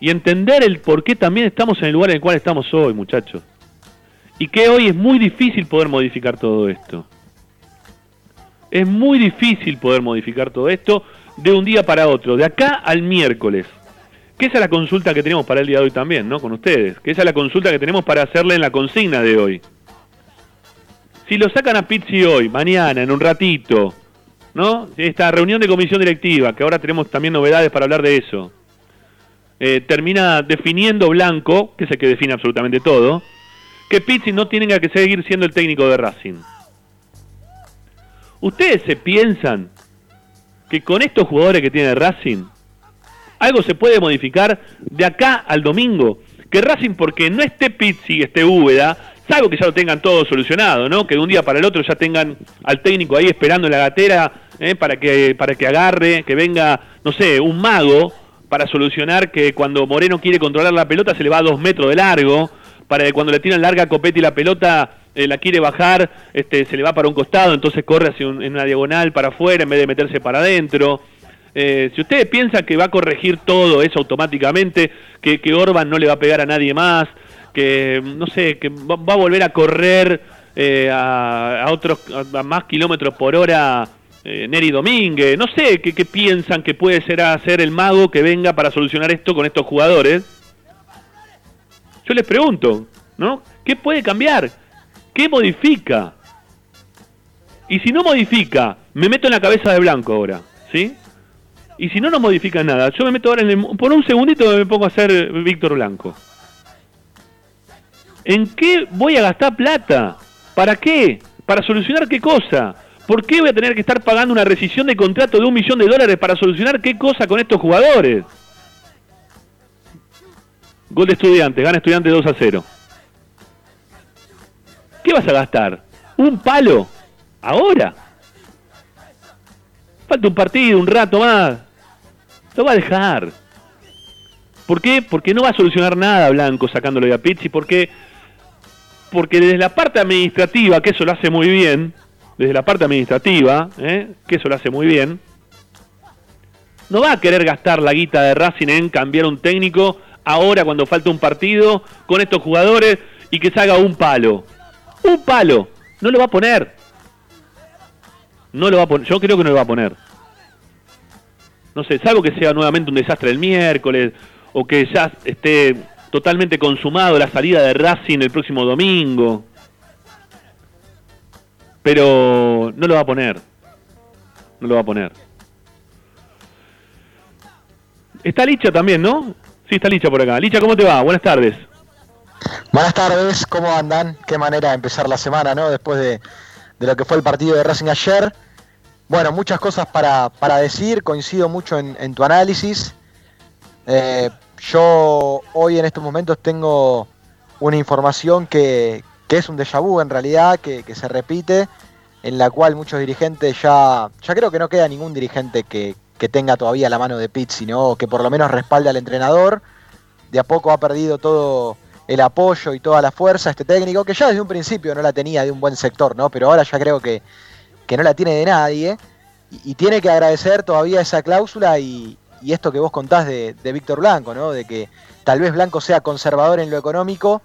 Speaker 1: y entender el por qué también estamos en el lugar en el cual estamos hoy, muchachos. Y que hoy es muy difícil poder modificar todo esto. Es muy difícil poder modificar todo esto de un día para otro, de acá al miércoles. Que esa es la consulta que tenemos para el día de hoy también, ¿no? Con ustedes. Que esa es la consulta que tenemos para hacerle en la consigna de hoy. Si lo sacan a Pizzi hoy, mañana, en un ratito, ¿no? Esta reunión de comisión directiva, que ahora tenemos también novedades para hablar de eso, eh, termina definiendo Blanco, que es el que define absolutamente todo, que Pizzi no tiene que seguir siendo el técnico de Racing. ¿Ustedes se piensan que con estos jugadores que tiene Racing algo se puede modificar de acá al domingo. Que Racing, porque no esté Pizzi, esté Úbeda, salvo que ya lo tengan todo solucionado, ¿no? Que de un día para el otro ya tengan al técnico ahí esperando en la gatera ¿eh? para, que, para que agarre, que venga, no sé, un mago para solucionar que cuando Moreno quiere controlar la pelota se le va a dos metros de largo, para que cuando le tiran larga copete y la pelota eh, la quiere bajar, este, se le va para un costado, entonces corre hacia en una diagonal para afuera en vez de meterse para adentro. Eh, si ustedes piensan que va a corregir todo eso automáticamente, que, Orban no le va a pegar a nadie más, que no sé, que va, a volver a correr eh, a, otros a más kilómetros por hora eh, Neri Domínguez, no sé qué, qué piensan que puede ser hacer el mago que venga para solucionar esto con estos jugadores. Yo les pregunto, ¿no? ¿Qué puede cambiar? ¿Qué modifica? Y si no modifica, me meto en la cabeza de blanco ahora, ¿sí? Y si no, no modifica nada. Yo me meto ahora en el, por un segundito me pongo a hacer Víctor Blanco. ¿En qué voy a gastar plata? ¿Para qué? ¿Para solucionar qué cosa? ¿Por qué voy a tener que estar pagando una rescisión de contrato de un millón de dólares para solucionar qué cosa con estos jugadores? Gol de estudiantes, gana estudiante 2 a 0. ¿Qué vas a gastar? ¿Un palo? ¿Ahora? Falta un partido, un rato más. Lo va a dejar. ¿Por qué? Porque no va a solucionar nada Blanco sacándolo de a Pizzi. Porque, porque desde la parte administrativa, que eso lo hace muy bien, desde la parte administrativa, ¿eh? que eso lo hace muy bien, no va a querer gastar la guita de Racing en cambiar un técnico ahora cuando falta un partido con estos jugadores y que se haga un palo. Un palo. No lo va a poner. No lo va a poner. Yo creo que no lo va a poner. No sé, salvo que sea nuevamente un desastre el miércoles o que ya esté totalmente consumado la salida de Racing el próximo domingo. Pero no lo va a poner. No lo va a poner. Está Licha también, ¿no? Sí, está Licha por acá. Licha, ¿cómo te va? Buenas tardes.
Speaker 4: Buenas tardes, ¿cómo andan? Qué manera de empezar la semana, ¿no? Después de, lo que fue el partido de Racing ayer. Bueno, muchas cosas para, decir, coincido mucho en, tu análisis. Eh, yo hoy en estos momentos tengo una información que, es un déjà vu en realidad, que, se repite, en la cual muchos dirigentes ya, ya creo que no queda ningún dirigente que, tenga todavía la mano de Pizzi, sino que por lo menos respalde al entrenador. De a poco ha perdido todo el apoyo y toda la fuerza este técnico, que ya desde un principio no la tenía de un buen sector, ¿no? Pero ahora ya creo que, no la tiene de nadie. Y, tiene que agradecer todavía esa cláusula y, esto que vos contás de, Víctor Blanco, ¿no? De que tal vez Blanco sea conservador en lo económico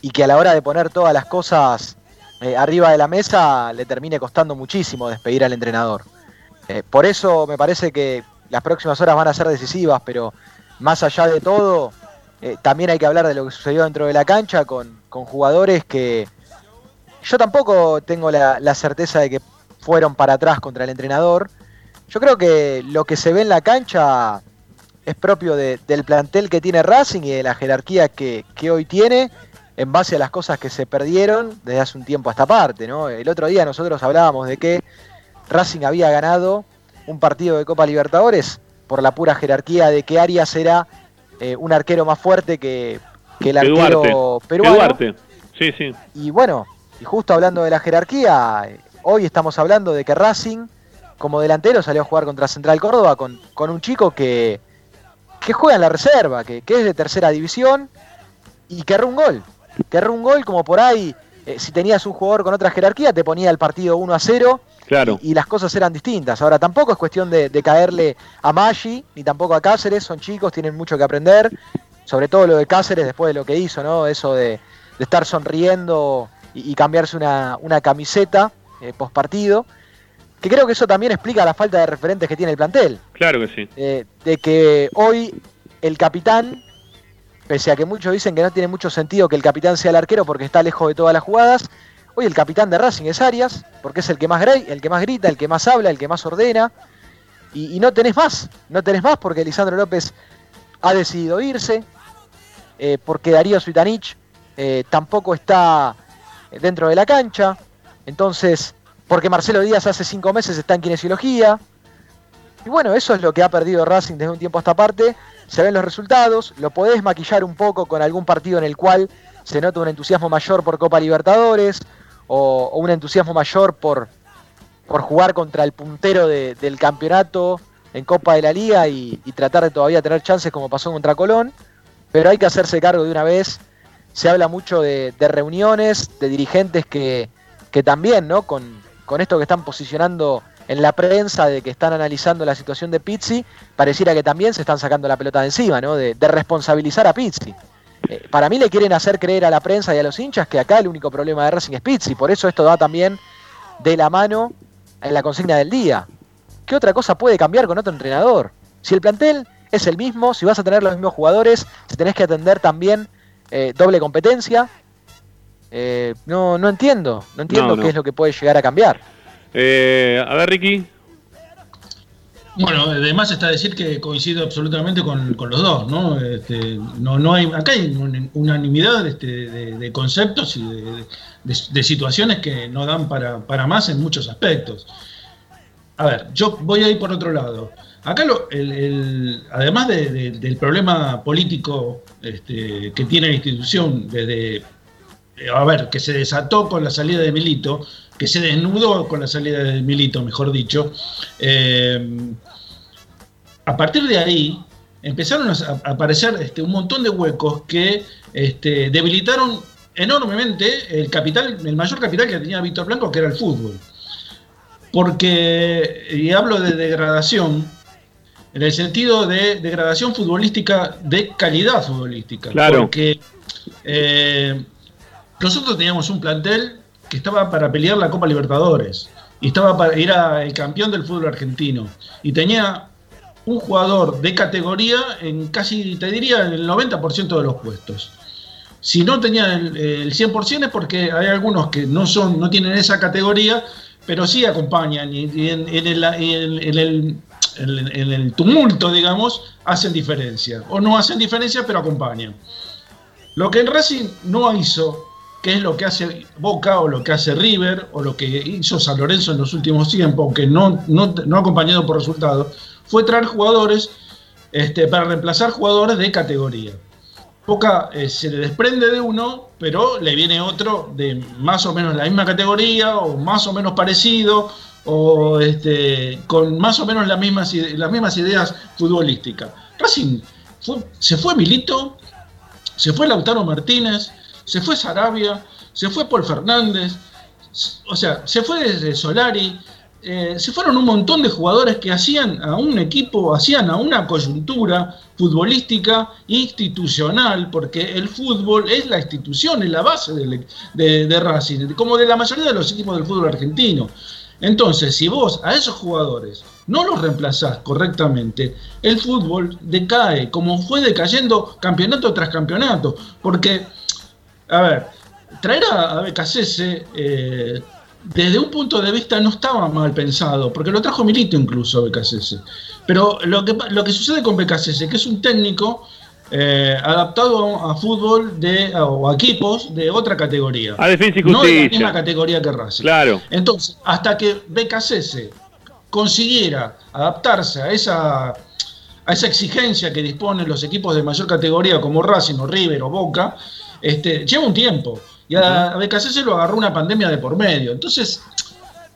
Speaker 4: y que a la hora de poner todas las cosas eh, arriba de la mesa le termine costando muchísimo despedir al entrenador. Eh, por eso me parece que las próximas horas van a ser decisivas, pero más allá de todo, eh, también hay que hablar de lo que sucedió dentro de la cancha con, jugadores que yo tampoco tengo la, certeza de que fueron para atrás contra el entrenador. Yo creo que lo que se ve en la cancha es propio del plantel que tiene Racing y de la jerarquía que, que hoy tiene en base a las cosas que se perdieron desde hace un tiempo a esta parte. ¿no? El otro día nosotros hablábamos de que Racing había ganado un partido de Copa Libertadores por la pura jerarquía de que Arias era eh, un arquero más fuerte que, el arquero peruano.
Speaker 1: Sí, sí.
Speaker 4: Y bueno, y justo hablando de la jerarquía, hoy estamos hablando de que Racing como delantero salió a jugar contra Central Córdoba con, con un chico que, que juega en la reserva, que, que es de tercera división y que erró un gol que un gol como por ahí, eh, si tenías un jugador con otra jerarquía, te ponía el partido 1 a 0
Speaker 1: claro.
Speaker 4: y, las cosas eran distintas. Ahora tampoco es cuestión de, caerle a Maggi ni tampoco a Cáceres, son chicos, tienen mucho que aprender, sobre todo lo de Cáceres después de lo que hizo, ¿no? Eso de, estar sonriendo y, cambiarse una, camiseta eh, post partido. Que creo que eso también explica la falta de referentes que tiene el plantel.
Speaker 1: Claro que sí.
Speaker 4: Eh, de que hoy el capitán Pese a que muchos dicen que no tiene mucho sentido que el capitán sea el arquero porque está lejos de todas las jugadas, hoy el capitán de Racing es Arias, porque es el que más, el que más grita, el que más habla, el que más ordena. Y, no tenés más, no tenés más porque Lisandro López ha decidido irse, eh, porque Darío Suitanich eh, tampoco está dentro de la cancha, entonces, porque Marcelo Díaz hace cinco meses está en kinesiología. Y bueno, eso es lo que ha perdido Racing desde un tiempo a esta parte se ven los resultados, lo podés maquillar un poco con algún partido en el cual se nota un entusiasmo mayor por Copa Libertadores o, un entusiasmo mayor por, por jugar contra el puntero del campeonato en Copa de la Liga y, tratar de todavía tener chances como pasó contra Colón, pero hay que hacerse cargo de una vez. Se habla mucho de, reuniones, de dirigentes que, que también, ¿no? Con, con esto que están posicionando en la prensa de que están analizando la situación de Pizzi, pareciera que también se están sacando la pelota de encima, ¿no? De, responsabilizar a Pizzi. Eh, para mí le quieren hacer creer a la prensa y a los hinchas que acá el único problema de Racing es Pizzi, por eso esto va también de la mano en la consigna del día. ¿Qué otra cosa puede cambiar con otro entrenador? Si el plantel es el mismo, si vas a tener los mismos jugadores, si tenés que atender también eh, doble competencia, eh, no, no entiendo, no entiendo qué es lo que puede llegar a cambiar.
Speaker 1: Eh, a ver, Ricky.
Speaker 3: Bueno, además está decir que coincido absolutamente con, los dos, ¿no? Este, no, no hay, acá hay unanimidad este, de, conceptos y de, situaciones que no dan para, más en muchos aspectos. A ver, yo voy a ir por otro lado. Acá, lo, el, además del problema político este, que tiene la institución desde, a ver, que se desató con la salida de Milito, que se desnudó con la salida de Milito, mejor dicho, eh, a partir de ahí empezaron a aparecer este, un montón de huecos que este, debilitaron enormemente el capital, el mayor capital que tenía Víctor Blanco, que era el fútbol. Porque, y hablo de degradación, en el sentido de degradación futbolística, de calidad futbolística.
Speaker 1: Claro.
Speaker 3: Porque eh, nosotros teníamos un plantel que estaba para pelear la Copa Libertadores y estaba era el campeón del fútbol argentino y tenía un jugador de categoría en casi, te diría, en el 90% de los puestos. si no tenían el, 100% es porque hay algunos que no, son, no tienen esa categoría, pero sí acompañan y, en, el, en, el, tumulto, digamos, hacen diferencia. O no hacen diferencia, pero acompañan. Lo que el Racing no hizo, que es lo que hace Boca o lo que hace River o lo que hizo San Lorenzo en los últimos tiempos, aunque no, no, no acompañado por resultados, fue traer jugadores este, para reemplazar jugadores de categoría. Boca eh, se le desprende de uno, pero le viene otro de más o menos la misma categoría o más o menos parecido o este, con más o menos las mismas, las mismas ideas futbolísticas. Racing se fue Milito, se fue Lautaro Martínez, se fue Sarabia, se fue Paul Fernández, o sea, se fue desde Solari, eh, se fueron un montón de jugadores que hacían a un equipo, hacían a una coyuntura futbolística institucional, porque el fútbol es la institución, es la base de, de, Racing, como de la mayoría de los equipos del fútbol argentino. Entonces, si vos a esos jugadores no los reemplazás correctamente, el fútbol decae, como fue decayendo campeonato tras campeonato. Porque, a ver, traer a, a eh, desde un punto de vista no estaba mal pensado, porque lo trajo Milito incluso a BKCS. Pero lo que, lo que sucede con BKCS, que es un técnico eh, adaptado a, fútbol de, o a equipos de otra categoría.
Speaker 1: A defensa y
Speaker 3: No de la misma categoría que Racing.
Speaker 1: Claro.
Speaker 3: Entonces, hasta que BKCS consiguiera adaptarse a esa, a esa exigencia que disponen los equipos de mayor categoría como Racing o River o Boca, este, lleva un tiempo. Y a, BKC lo agarró una pandemia de por medio. Entonces,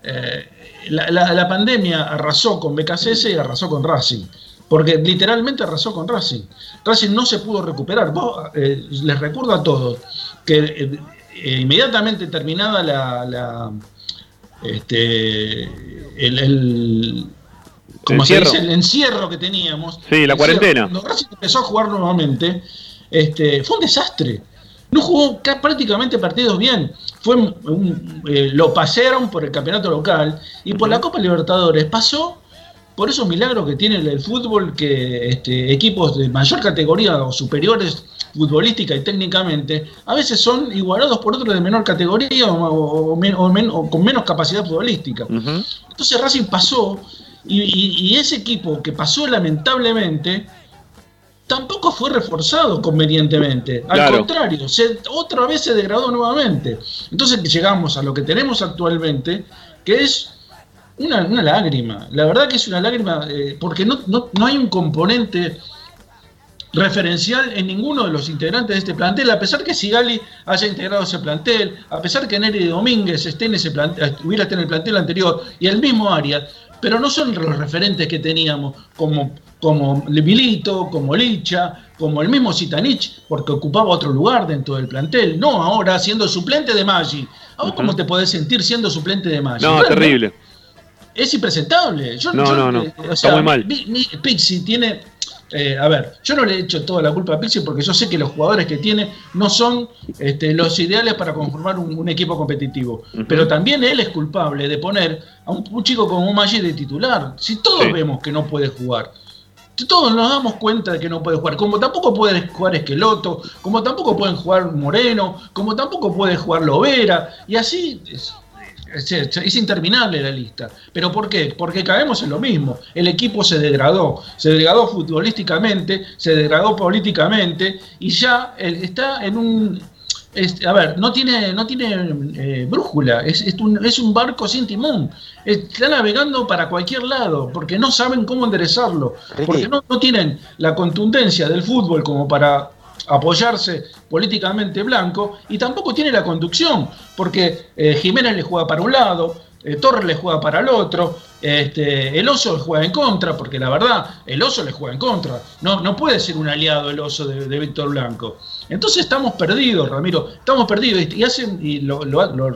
Speaker 3: eh, la, pandemia arrasó con BKC y arrasó con Racing. Porque literalmente arrasó con Racing. Racing no se pudo recuperar. Eh, les recuerdo a todos que eh, inmediatamente terminada la, este, el, el encierro que teníamos.
Speaker 1: Sí, la cuarentena.
Speaker 3: Cuando Racing empezó a jugar nuevamente, este, fue un desastre no jugó prácticamente partidos bien. Fue eh, lo pasearon por el campeonato local y por la Copa Libertadores. Pasó por esos milagros que tiene el fútbol, que este, equipos de mayor categoría o superiores futbolística y técnicamente, a veces son igualados por otros de menor categoría o, con menos capacidad futbolística. Entonces Racing pasó y ese equipo que pasó lamentablemente tampoco fue reforzado convenientemente. Al contrario, se, otra vez se degradó nuevamente. Entonces llegamos a lo que tenemos actualmente, que es una, lágrima. La verdad que es una lágrima eh, porque no, hay un componente referencial en ninguno de los integrantes de este plantel, a pesar que Sigali haya integrado ese plantel, a pesar que Neri Domínguez esté en ese plantel, hubiera estado en el plantel anterior y el mismo Arias, pero no son los referentes que teníamos como como Milito, como Licha, como el mismo Sitanich, porque ocupaba otro lugar dentro del plantel. No ahora siendo suplente de Maggi. ¿A vos cómo te podés sentir siendo suplente de Maggi?
Speaker 1: No, terrible.
Speaker 3: Es impresentable.
Speaker 1: Yo, no, no, no. Eh, Está muy mal.
Speaker 3: Pixi tiene. Eh, a ver, yo no le he hecho toda la culpa a Pixi porque yo sé que los jugadores que tiene no son este, los ideales para conformar un, equipo competitivo. Pero también él es culpable de poner a un, chico como Maggi de titular. Si todos vemos que no puede jugar todos nos damos cuenta de que no puede jugar. Como tampoco puede jugar Esqueloto, como tampoco pueden jugar Moreno, como tampoco puede jugar Lovera, y así es, es, interminable la lista. ¿Pero por qué? Porque caemos en lo mismo. El equipo se degradó, se degradó futbolísticamente, se degradó políticamente, y ya está en un a ver, no tiene, no tiene eh, brújula, es, es, un, es, un, barco sin timón. Está navegando para cualquier lado, porque no saben cómo enderezarlo, porque no, no, tienen la contundencia del fútbol como para apoyarse políticamente blanco, y tampoco tiene la conducción, porque eh, Jiménez le juega para un lado, eh, Torres le juega para el otro, este, el oso le juega en contra, porque la verdad, el oso le juega en contra. No, no puede ser un aliado el oso de, Víctor Blanco. Entonces estamos perdidos, Ramiro, estamos perdidos. Y hacen, y lo,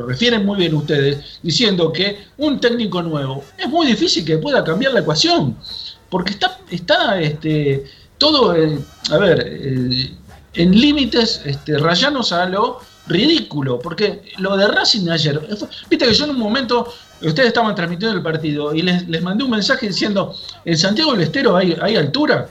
Speaker 3: refieren muy bien ustedes, diciendo que un técnico nuevo es muy difícil que pueda cambiar la ecuación. Porque está, está este, todo, eh, a ver, eh, en límites este, rayanos a lo ridículo, porque lo de Racing ayer, viste que yo en un momento, ustedes estaban transmitiendo el partido y les, mandé un mensaje diciendo, ¿en Santiago del Estero hay, hay altura?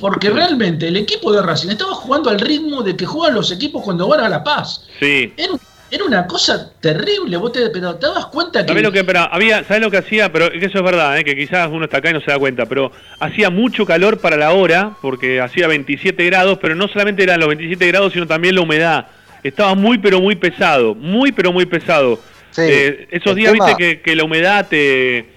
Speaker 3: porque realmente el equipo de Racing estaba jugando al ritmo de que juegan los equipos cuando van a La Paz.
Speaker 1: Sí.
Speaker 3: Era, era una cosa terrible, vos te, pero te das cuenta que...
Speaker 1: ¿Sabés lo que, pero había, ¿sabés lo que hacía? Pero que eso es verdad, ¿eh? que quizás uno está acá y no se da cuenta, pero hacía mucho calor para la hora, porque hacía 27 grados, pero no solamente eran los 27 grados, sino también la humedad. Estaba muy, pero muy pesado, muy, pero muy pesado.
Speaker 4: Sí,
Speaker 1: Eh, esos días,
Speaker 4: tema-
Speaker 1: viste, que, que la humedad te,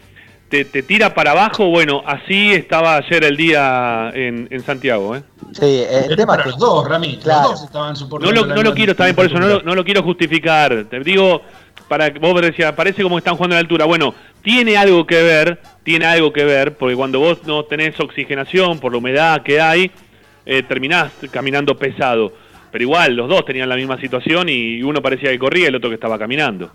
Speaker 1: te, te tira para abajo, bueno, así estaba ayer el día en, en Santiago, ¿eh?
Speaker 4: Sí, el tema
Speaker 3: para
Speaker 4: es que
Speaker 3: los dos, Rami.
Speaker 4: Claro.
Speaker 3: Los dos estaban
Speaker 1: No
Speaker 3: soportando.
Speaker 1: lo, no lo quiero, también por eso, no lo, no lo quiero justificar. Te digo, para que vos decías, parece como que están jugando a la altura. Bueno, tiene algo que ver, tiene algo que ver, porque cuando vos no tenés oxigenación por la humedad que hay, eh, terminás caminando pesado. Pero igual, los dos tenían la misma situación y uno parecía que corría y el otro que estaba caminando.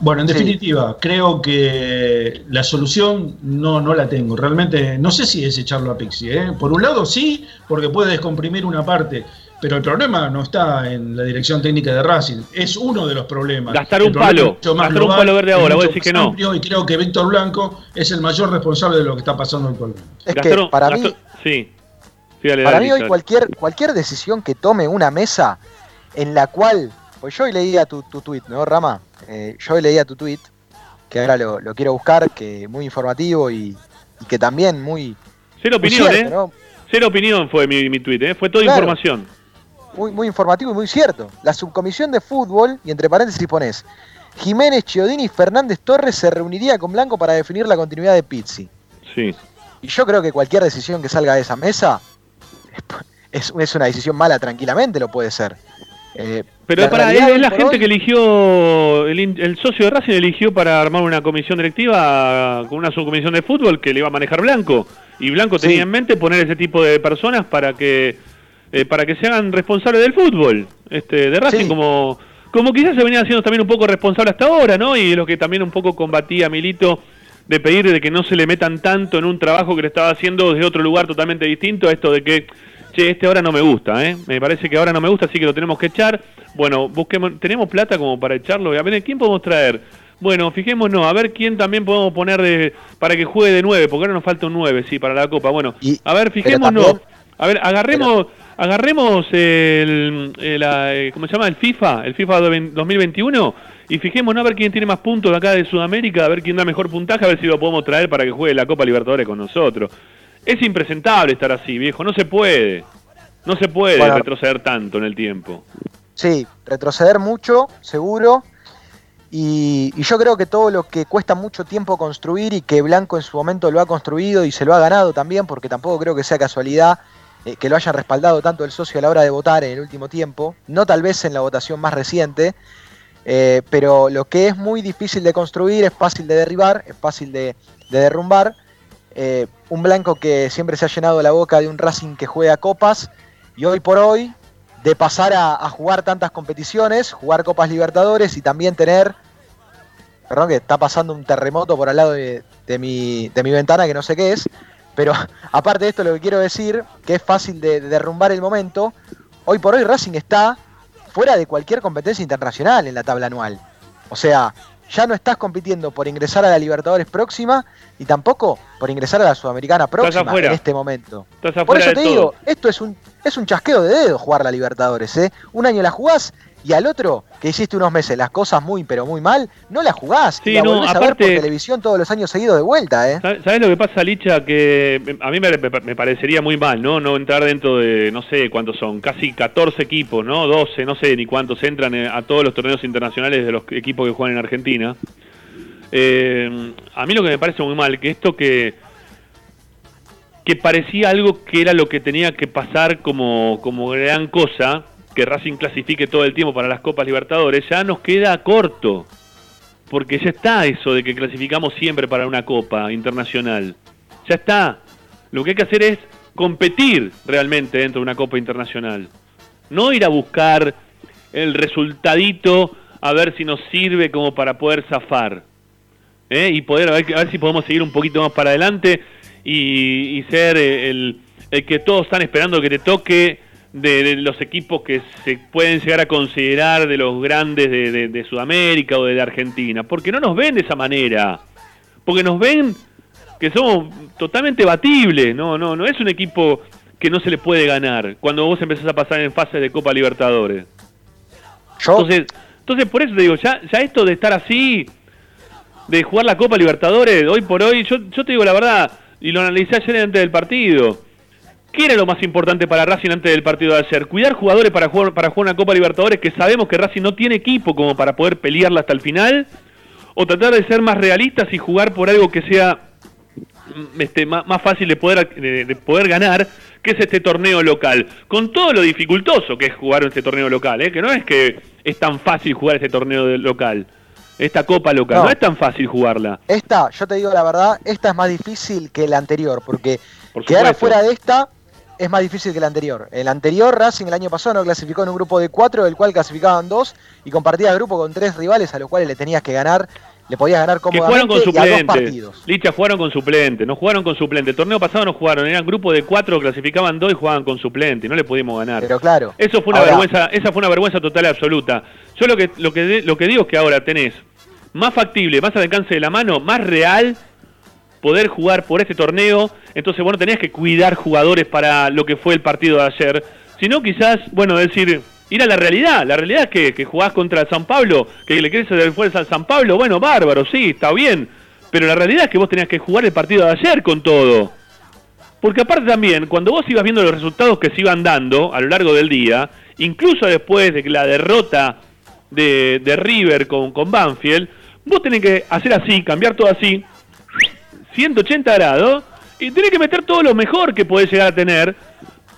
Speaker 3: Bueno, en
Speaker 4: Sí.
Speaker 3: definitiva, creo que la solución no, no la tengo. Realmente no sé si es echarlo a Pixie. ¿eh? Por un lado sí, porque puede descomprimir una parte, pero el problema no está en la dirección técnica de Racing. Es uno de los problemas.
Speaker 1: Gastar un
Speaker 3: problema
Speaker 1: palo,
Speaker 3: es mucho más
Speaker 1: gastar un palo verde ahora, vos
Speaker 3: mucho
Speaker 1: decís que no.
Speaker 3: Y creo que Víctor Blanco es el mayor responsable de lo que está pasando actualmente.
Speaker 4: es que para mí,
Speaker 1: Sí.
Speaker 4: Para mí hoy cualquier, cualquier decisión que tome una mesa en la cual, pues yo hoy leía tu, tu tweet, ¿no, Rama? Eh, yo hoy leía tu tweet, que ahora lo, lo quiero buscar, que muy informativo y, y que también muy,
Speaker 1: Cero opinión,
Speaker 4: cierto,
Speaker 1: ¿eh?
Speaker 4: ¿no?
Speaker 1: Cero opinión fue mi, mi tweet, ¿eh? Fue toda
Speaker 4: Claro.
Speaker 1: información.
Speaker 4: muy, muy informativo y muy cierto. La subcomisión de fútbol, y entre paréntesis pones, Jiménez, Chiodini y Fernández Torres se reuniría con Blanco para definir la continuidad de Pizzi.
Speaker 1: Sí.
Speaker 4: Y yo creo que cualquier decisión que salga de esa mesa es, es una decisión mala, tranquilamente lo puede ser. Eh,
Speaker 1: Pero
Speaker 4: la
Speaker 1: para, es, la gente
Speaker 4: hoy-
Speaker 1: que eligió, el, socio de Racing eligió para armar una comisión directiva con una subcomisión de fútbol que le iba a manejar Blanco. Y Blanco tenía en mente poner ese tipo de personas para que eh, para que se hagan responsables del fútbol, este, de Racing
Speaker 4: Sí.
Speaker 1: como como quizás se venía haciendo también un poco responsable hasta ahora, ¿no? Y lo que también un poco combatía Milito de pedir de que no se le metan tanto en un trabajo que le estaba haciendo desde otro lugar totalmente distinto a esto de que che, este ahora no me gusta, ¿eh? Me parece que ahora no me gusta, así que lo tenemos que echar. Bueno, busquemos, tenemos plata como para echarlo. A ver, ¿quién podemos traer? Bueno, fijémonos, a ver quién también podemos poner de, para que juegue de nueve, porque ahora nos falta un nueve, sí, para la Copa. Bueno,
Speaker 4: Y-
Speaker 1: a ver, fijémonos.
Speaker 4: también-
Speaker 1: a ver, agarremos, agarremos el, el, eh, ¿cómo se llama? El FIFA, el FIFA de 2021 y fijémonos a ver quién tiene más puntos de acá de Sudamérica, a ver quién da mejor puntaje, a ver si lo podemos traer para que juegue la Copa Libertadores con nosotros. Es impresentable estar así, viejo, no se puede. No se puede
Speaker 4: Bueno.
Speaker 1: retroceder tanto en el tiempo.
Speaker 4: Sí, retroceder mucho, seguro. Y, y yo creo que todo lo que cuesta mucho tiempo construir y que Blanco en su momento lo ha construido y se lo ha ganado también, porque tampoco creo que sea casualidad eh, que lo hayan respaldado tanto el socio a la hora de votar en el último tiempo, no tal vez en la votación más reciente, eh, pero lo que es muy difícil de construir es fácil de derribar, es fácil de, de derrumbar. Eh, un Blanco que siempre se ha llenado la boca de un Racing que juega copas y hoy por hoy de pasar a, jugar tantas competiciones, jugar Copas Libertadores y también tener, perdón que está pasando un terremoto por al lado de, mi, de mi ventana que no sé qué es, pero aparte de esto lo que quiero decir, que es fácil de derrumbar el momento, hoy por hoy Racing está fuera de cualquier competencia internacional en la tabla anual. O sea, ya no estás compitiendo por ingresar a la Libertadores próxima y tampoco por ingresar a la Sudamericana próxima en este momento. Por eso te
Speaker 1: todo.
Speaker 4: digo, esto es un, es un chasqueo de dedo jugar la Libertadores, ¿eh? Un año la jugás y al otro, que hiciste unos meses las cosas muy pero muy mal, no la jugás.
Speaker 1: Sí,
Speaker 4: la
Speaker 1: no,
Speaker 4: volvés a ver
Speaker 1: aparte-
Speaker 4: por televisión todos los años seguidos de vuelta, ¿eh?
Speaker 1: ¿Sabes lo que pasa, Licha? Que a mí me, me parecería muy mal, ¿no? No entrar dentro de, no sé cuántos son, casi 14 equipos, ¿no? 12, no sé ni cuántos entran eh, a todos los torneos internacionales de los equipos que juegan en Argentina. Eh, a mí lo que me parece muy mal, que esto que que parecía algo que era lo que tenía que pasar como, como gran cosa, que Racing clasifique todo el tiempo para las Copas Libertadores, ya nos queda corto. Porque ya está eso de que clasificamos siempre para una Copa Internacional. Ya está. Lo que hay que hacer es competir realmente dentro de una Copa Internacional. No ir a buscar el resultadito a ver si nos sirve como para poder zafar. ¿eh? Y poder a ver, a ver si podemos seguir un poquito más para adelante y, ser el, el que todos están esperando que te toque de, de los equipos que se pueden llegar a considerar de los grandes de, de- de Sudamérica o de la Argentina. Porque no nos ven de esa manera. Porque nos ven que somos totalmente batibles, no, no, no es un equipo que no se le puede ganar cuando vos empezás a pasar en fase de Copa Libertadores. Entonces, entonces por eso te digo, ya, ya esto de estar así, de jugar la Copa Libertadores, hoy por hoy, yo, yo te digo la verdad, y lo analicé ayer antes del partido. ¿Qué era lo más importante para Racing antes del partido de ayer? Cuidar jugadores para jugar, para jugar una Copa Libertadores que sabemos que Racing no tiene equipo como para poder pelearla hasta el final, o tratar de ser más realistas y jugar por algo que sea mm, este, más, fácil de poder, de, poder ganar, que es este torneo local. Con todo lo dificultoso que es jugar este torneo local, ¿eh? que no es que es tan fácil jugar este torneo local, esta copa local, no. es tan fácil jugarla.
Speaker 4: Esta, yo te digo la verdad, esta es más difícil que la anterior, porque quedar afuera de esta es más difícil que la anterior. El anterior Racing el año pasado no clasificó en un grupo de cuatro, del cual clasificaban dos, y compartía grupo con tres rivales a los cuales le tenías que ganar le podías ganar cómodamente
Speaker 1: que jugaron con suplentes. Licha jugaron con suplente, no jugaron con suplente. El torneo pasado no jugaron, eran grupo de cuatro, clasificaban dos y jugaban con suplente, no le pudimos ganar.
Speaker 4: Pero claro.
Speaker 1: Eso fue una vergüenza, esa fue una vergüenza total y absoluta. Yo lo que lo que lo que digo es que ahora tenés más factible, más al alcance de la mano, más real poder jugar por este torneo. Entonces, bueno, tenés que cuidar jugadores para lo que fue el partido de ayer. Si no, quizás, bueno, decir, ir a la realidad. La realidad es que, que jugás contra San Pablo, que le querés de fuerza al San Pablo, bueno, bárbaro, sí, está bien. Pero la realidad es que vos tenías que jugar el partido de ayer con todo. Porque aparte también, cuando vos ibas viendo los resultados que se iban dando a lo largo del día, incluso después de la derrota de, de River con, con Banfield, vos tenés que hacer así, cambiar todo así, 180 grados, y tenés que meter todo lo mejor que podés llegar a tener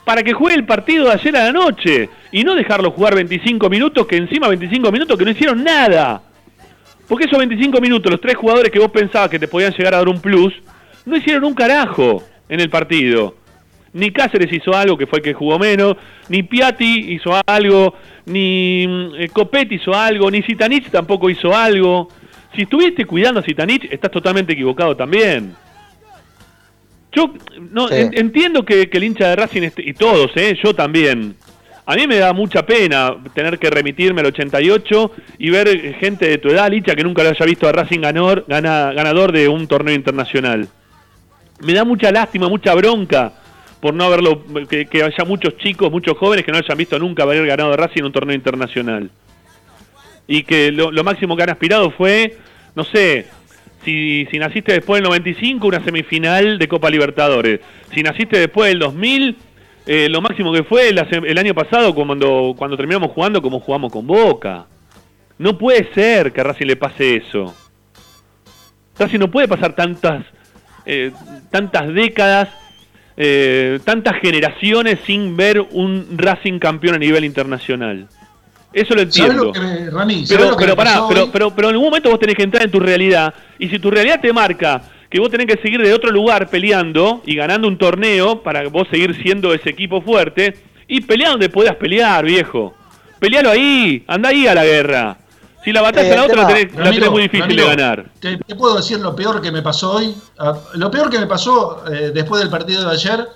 Speaker 1: para que juegue el partido de ayer a la noche y no dejarlo jugar 25 minutos, que encima 25 minutos que no hicieron nada. Porque esos 25 minutos, los tres jugadores que vos pensabas que te podían llegar a dar un plus, no hicieron un carajo en el partido. Ni Cáceres hizo algo, que fue el que jugó menos, ni Piatti hizo algo, ni eh, Copetti hizo algo, ni Zitanich tampoco hizo algo. Si estuviste cuidando a Zitanich, estás totalmente equivocado también. Yo no entiendo que, el hincha de Racing y todos, ¿eh? yo también. A mí me da mucha pena tener que remitirme al 88 y ver gente de tu edad, Licha, que nunca lo haya visto a Racing ganador, ganador de un torneo internacional. Me da mucha lástima, mucha bronca por no haberlo, que, haya muchos chicos, muchos jóvenes que no hayan visto nunca haber ganado de Racing en un torneo internacional. Y que lo, lo máximo que han aspirado fue, no sé, si, si naciste después del 95, una semifinal de Copa Libertadores. Si naciste después del 2000, eh, lo máximo que fue el, año pasado cuando, terminamos jugando como jugamos con Boca. No puede ser que a Racing le pase eso. Racing no puede pasar tantas, eh, tantas décadas, eh, tantas generaciones sin ver un Racing campeón a nivel internacional. Eso lo entiendo. pero, pero, pará, pero, pero, pero en algún momento vos tenés que entrar en tu realidad. Y si tu realidad te marca que vos tenés que seguir de otro lugar peleando y ganando un torneo para vos seguir siendo ese equipo fuerte, y pelea donde puedas pelear, viejo. Pelealo ahí, anda ahí a la guerra. Si la batalla eh, la otra la tenés, muy difícil de ganar.
Speaker 3: Te, puedo decir lo peor que me pasó hoy. Ah, lo peor que me pasó eh, después del partido de ayer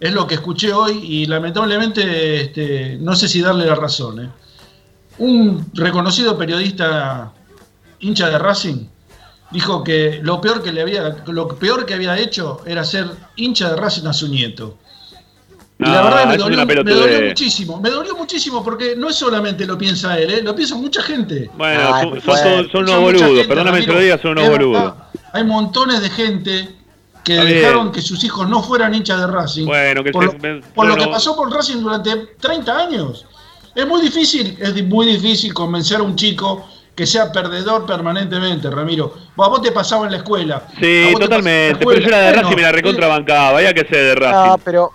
Speaker 3: es lo que escuché hoy y lamentablemente este, no sé si darle la razón. Eh. Un reconocido periodista hincha de Racing dijo que lo peor que le había lo peor que había hecho era ser hincha de Racing a su nieto. Y la verdad me dolió, me dolió muchísimo, me dolió muchísimo porque no es solamente lo piensa él, ¿eh? lo piensa mucha gente.
Speaker 1: Bueno, son, son, unos boludos, perdóname que lo diga, son unos boludos.
Speaker 3: Hay montones de gente que dejaron que sus hijos no fueran hinchas de Racing. Bueno, que por, lo, por lo que pasó por Racing durante 30 años. Es muy difícil, es muy difícil convencer a un chico que sea perdedor permanentemente, Ramiro. Vos, te pasabas en la escuela.
Speaker 1: Sí, totalmente. pero yo la de Racing me la recontrabancaba, vaya que sé de Racing.
Speaker 3: Ah, pero.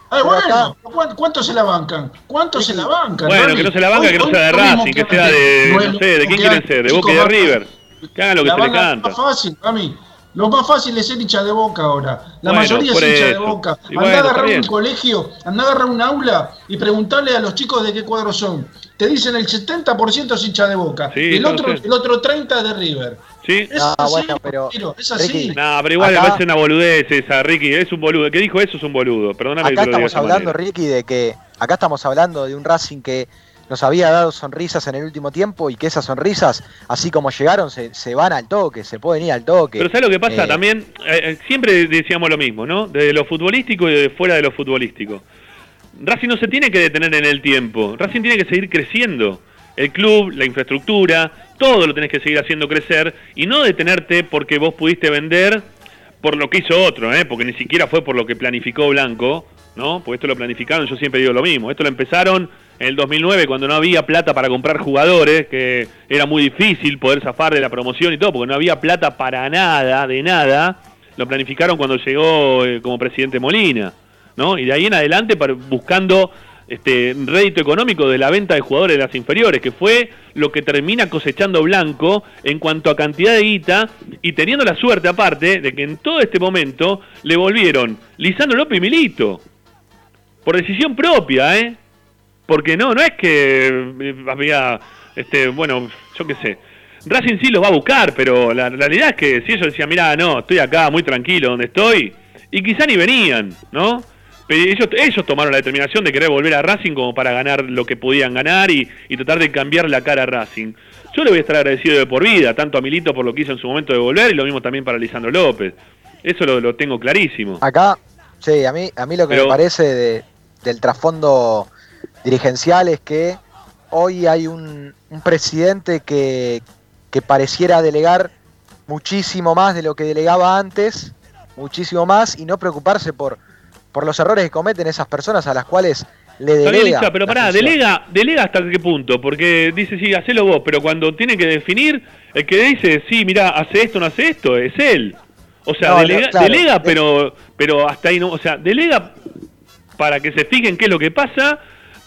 Speaker 3: bueno, ¿cuánto se la bancan? ¿Cuánto se la bancan?
Speaker 1: Bueno, que no se la banca, que no sea de Racing, que sea de. No sé, ¿de quién quieren ser? ¿De Boca y de River? Que hagan lo que se les canta.
Speaker 3: Es más fácil, Rami. Lo más fácil es ser hincha de boca ahora. La mayoría es hincha de boca. Anda a agarrar un colegio, anda a agarrar un aula y preguntarle a los chicos de qué cuadro son. Te dicen el 70% es hincha de boca. y el otro, el otro 30% de River.
Speaker 1: Sí.
Speaker 3: Es ah, así, bueno, pero, es así.
Speaker 1: no, pero igual me parece una boludez esa, Ricky. Es un boludo. El que dijo eso es un boludo. Perdóname
Speaker 4: acá estamos hablando, Ricky, de que acá estamos hablando de un Racing que nos había dado sonrisas en el último tiempo y que esas sonrisas, así como llegaron, se, se van al toque, se pueden ir al toque.
Speaker 1: Pero ¿sabes lo que pasa? Eh, También, eh, eh, siempre decíamos lo mismo, ¿no? De lo futbolístico y de fuera de lo futbolístico. Racing no se tiene que detener en el tiempo, Racing tiene que seguir creciendo. El club, la infraestructura, todo lo tenés que seguir haciendo crecer y no detenerte porque vos pudiste vender por lo que hizo otro, ¿eh? porque ni siquiera fue por lo que planificó Blanco, ¿no? Porque esto lo planificaron, yo siempre digo lo mismo, esto lo empezaron en el 2009 cuando no había plata para comprar jugadores, que era muy difícil poder zafar de la promoción y todo, porque no había plata para nada, de nada, lo planificaron cuando llegó eh, como presidente Molina, ¿no? Y de ahí en adelante buscando este rédito económico de la venta de jugadores de las inferiores, que fue lo que termina cosechando Blanco en cuanto a cantidad de guita y teniendo la suerte aparte de que en todo este momento le volvieron Lisandro López y Milito. Por decisión propia, ¿eh? Porque no, no es que eh, había, este, bueno, yo qué sé. Racing sí los va a buscar, pero la, realidad es que si ellos decían, mira, no, estoy acá muy tranquilo donde estoy, y quizá ni venían, ¿no? ellos, ellos tomaron la determinación de querer volver a Racing como para ganar lo que podían ganar y, tratar de cambiar la cara a Racing. Yo le voy a estar agradecido de por vida, tanto a Milito por lo que hizo en su momento de volver y lo mismo también para Lisandro López. Eso lo, tengo clarísimo.
Speaker 4: Acá, sí, a mí, a mí lo que me parece del trasfondo dirigencial es que hoy hay un, presidente que, que pareciera delegar muchísimo más de lo que delegaba antes, muchísimo más, y no preocuparse por por los errores que cometen esas personas a las cuales le delega.
Speaker 1: pero pará, delega, delega hasta qué punto, porque dice, sí, hacelo vos, pero cuando tiene que definir, el que dice, sí, mira, hace esto, no hace esto, es él. O sea, delega, pero, pero hasta ahí no, o sea, delega para que se fijen qué es lo que pasa,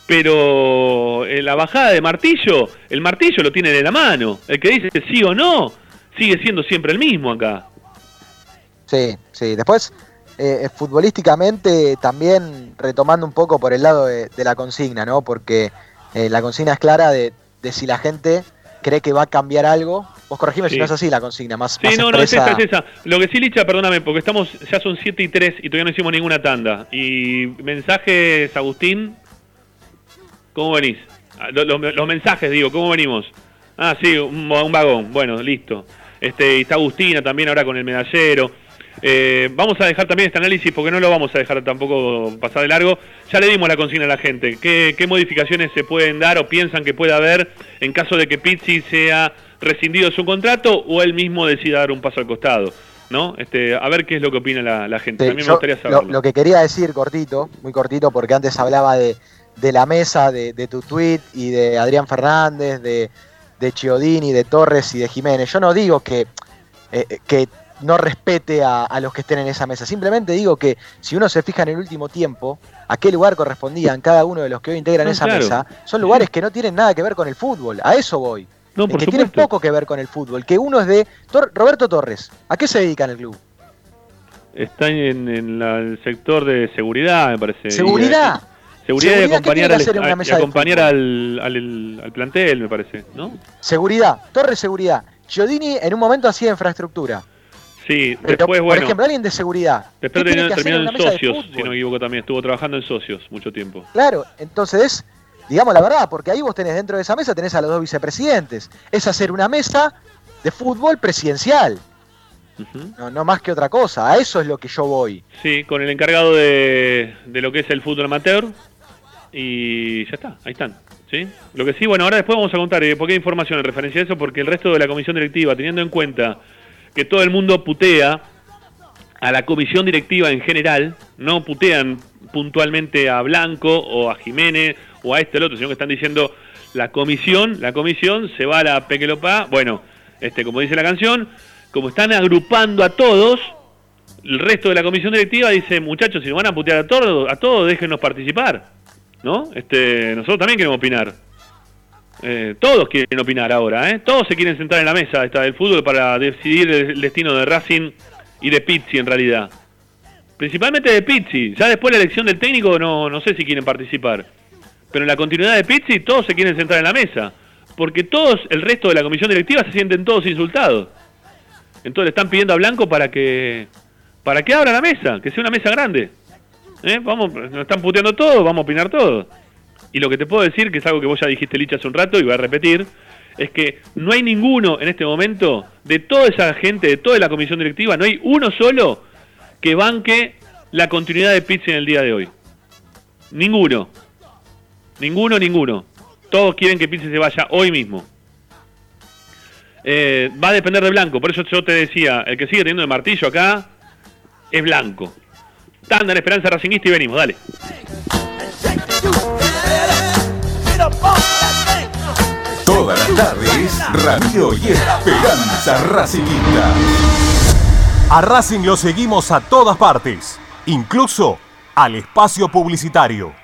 Speaker 1: pero en la bajada de martillo, el martillo lo tiene de la mano. El que dice sí o no, sigue siendo siempre el mismo acá.
Speaker 4: Sí, sí. Después, eh, futbolísticamente también retomando un poco por el lado de, la consigna, ¿no? Porque eh, la consigna es clara de, si la gente cree que va a cambiar algo. Vos corregime si no es así la consigna, más
Speaker 1: Sí, no, no, es esa, es esa. Lo que sí, Licha, perdóname, porque estamos, ya son 7 y 3 y todavía no hicimos ninguna tanda. Y mensajes, Agustín, ¿cómo venís? Ah, los, mensajes, digo, ¿cómo venimos? Ah, sí, un, un vagón, bueno, listo. Este, y está Agustina también ahora con el medallero. Eh, vamos a dejar también este análisis porque no lo vamos a dejar tampoco pasar de largo. Ya le dimos la consigna a la gente. ¿Qué, modificaciones se pueden dar o piensan que puede haber en caso de que Pizzi sea rescindido su contrato o él mismo decida dar un paso al costado? ¿no? Este, a ver qué es lo que opina la, gente. También me gustaría
Speaker 4: saberlo. Lo, que quería decir, cortito, muy cortito, porque antes hablaba de, la mesa, de, tu tweet y de Adrián Fernández, de, de Chiodini, de Torres y de Jiménez. Yo no digo que, eh, que no respete a, los que estén en esa mesa. Simplemente digo que si uno se fija en el último tiempo, a qué lugar correspondían cada uno de los que hoy integran esa mesa, son lugares que no tienen nada que ver con el fútbol. A eso voy. No, que tienen poco que ver con el fútbol. Que uno es de Roberto Torres. ¿A qué se dedica en el club?
Speaker 1: Está en, el sector de seguridad, me parece.
Speaker 4: ¿Seguridad?
Speaker 1: Seguridad, y acompañar, al, acompañar al, al, plantel, me parece, ¿no?
Speaker 4: Seguridad, Torres Seguridad. Giodini en un momento hacía infraestructura.
Speaker 1: Sí, después, bueno.
Speaker 4: Por ejemplo, alguien de seguridad.
Speaker 1: Después terminó, en socios, si no me equivoco también. Estuvo trabajando en socios mucho tiempo.
Speaker 4: Claro, entonces, digamos la verdad, porque ahí vos tenés dentro de esa mesa, tenés a los dos vicepresidentes. Es hacer una mesa de fútbol presidencial. no, no más que otra cosa, a eso es lo que yo voy.
Speaker 1: Sí, con el encargado de, de lo que es el fútbol amateur. Y ya está, ahí están. ¿sí? Lo que sí, bueno, ahora después vamos a contar eh, por qué información en referencia a eso, porque el resto de la comisión directiva, teniendo en cuenta que todo el mundo putea a la comisión directiva en general, no putean puntualmente a Blanco o a Jiménez o a este o el otro, sino que están diciendo la comisión, la comisión se va a la Pequelopá, bueno, este, como dice la canción, como están agrupando a todos, el resto de la comisión directiva dice, muchachos, si nos van a putear a todos, a todos déjenos participar, ¿no? Este, nosotros también queremos opinar. Eh, todos quieren opinar ahora, ¿eh? Todos se quieren sentar en la mesa esta del fútbol para decidir el destino de Racing y de Pizzi en realidad. Principalmente de Pizzi. Ya después de la elección del técnico no, no sé si quieren participar. Pero en la continuidad de Pizzi todos se quieren sentar en la mesa. Porque todos, el resto de la comisión directiva se sienten todos insultados. Entonces le están pidiendo a Blanco para que para que abra la mesa, que sea una mesa grande. ¿Eh? Vamos, nos están puteando todos, vamos a opinar todos. Y lo que te puedo decir, que es algo que vos ya dijiste, Licha, hace un rato, y voy a repetir, es que no hay ninguno en este momento, de toda esa gente, de toda la comisión directiva, no hay uno solo que banque la continuidad de Pizzi en el día de hoy. Ninguno. Ninguno, ninguno. Todos quieren que Pizzi se vaya hoy mismo. Eh, va a depender de Blanco, por eso yo te decía, el que sigue teniendo el martillo acá es Blanco. Tanda en Esperanza Racinguista y venimos, dale.
Speaker 2: Todas las tardes, Radio y Esperanza Racingista.
Speaker 5: A Racing lo seguimos a todas partes, incluso al espacio publicitario.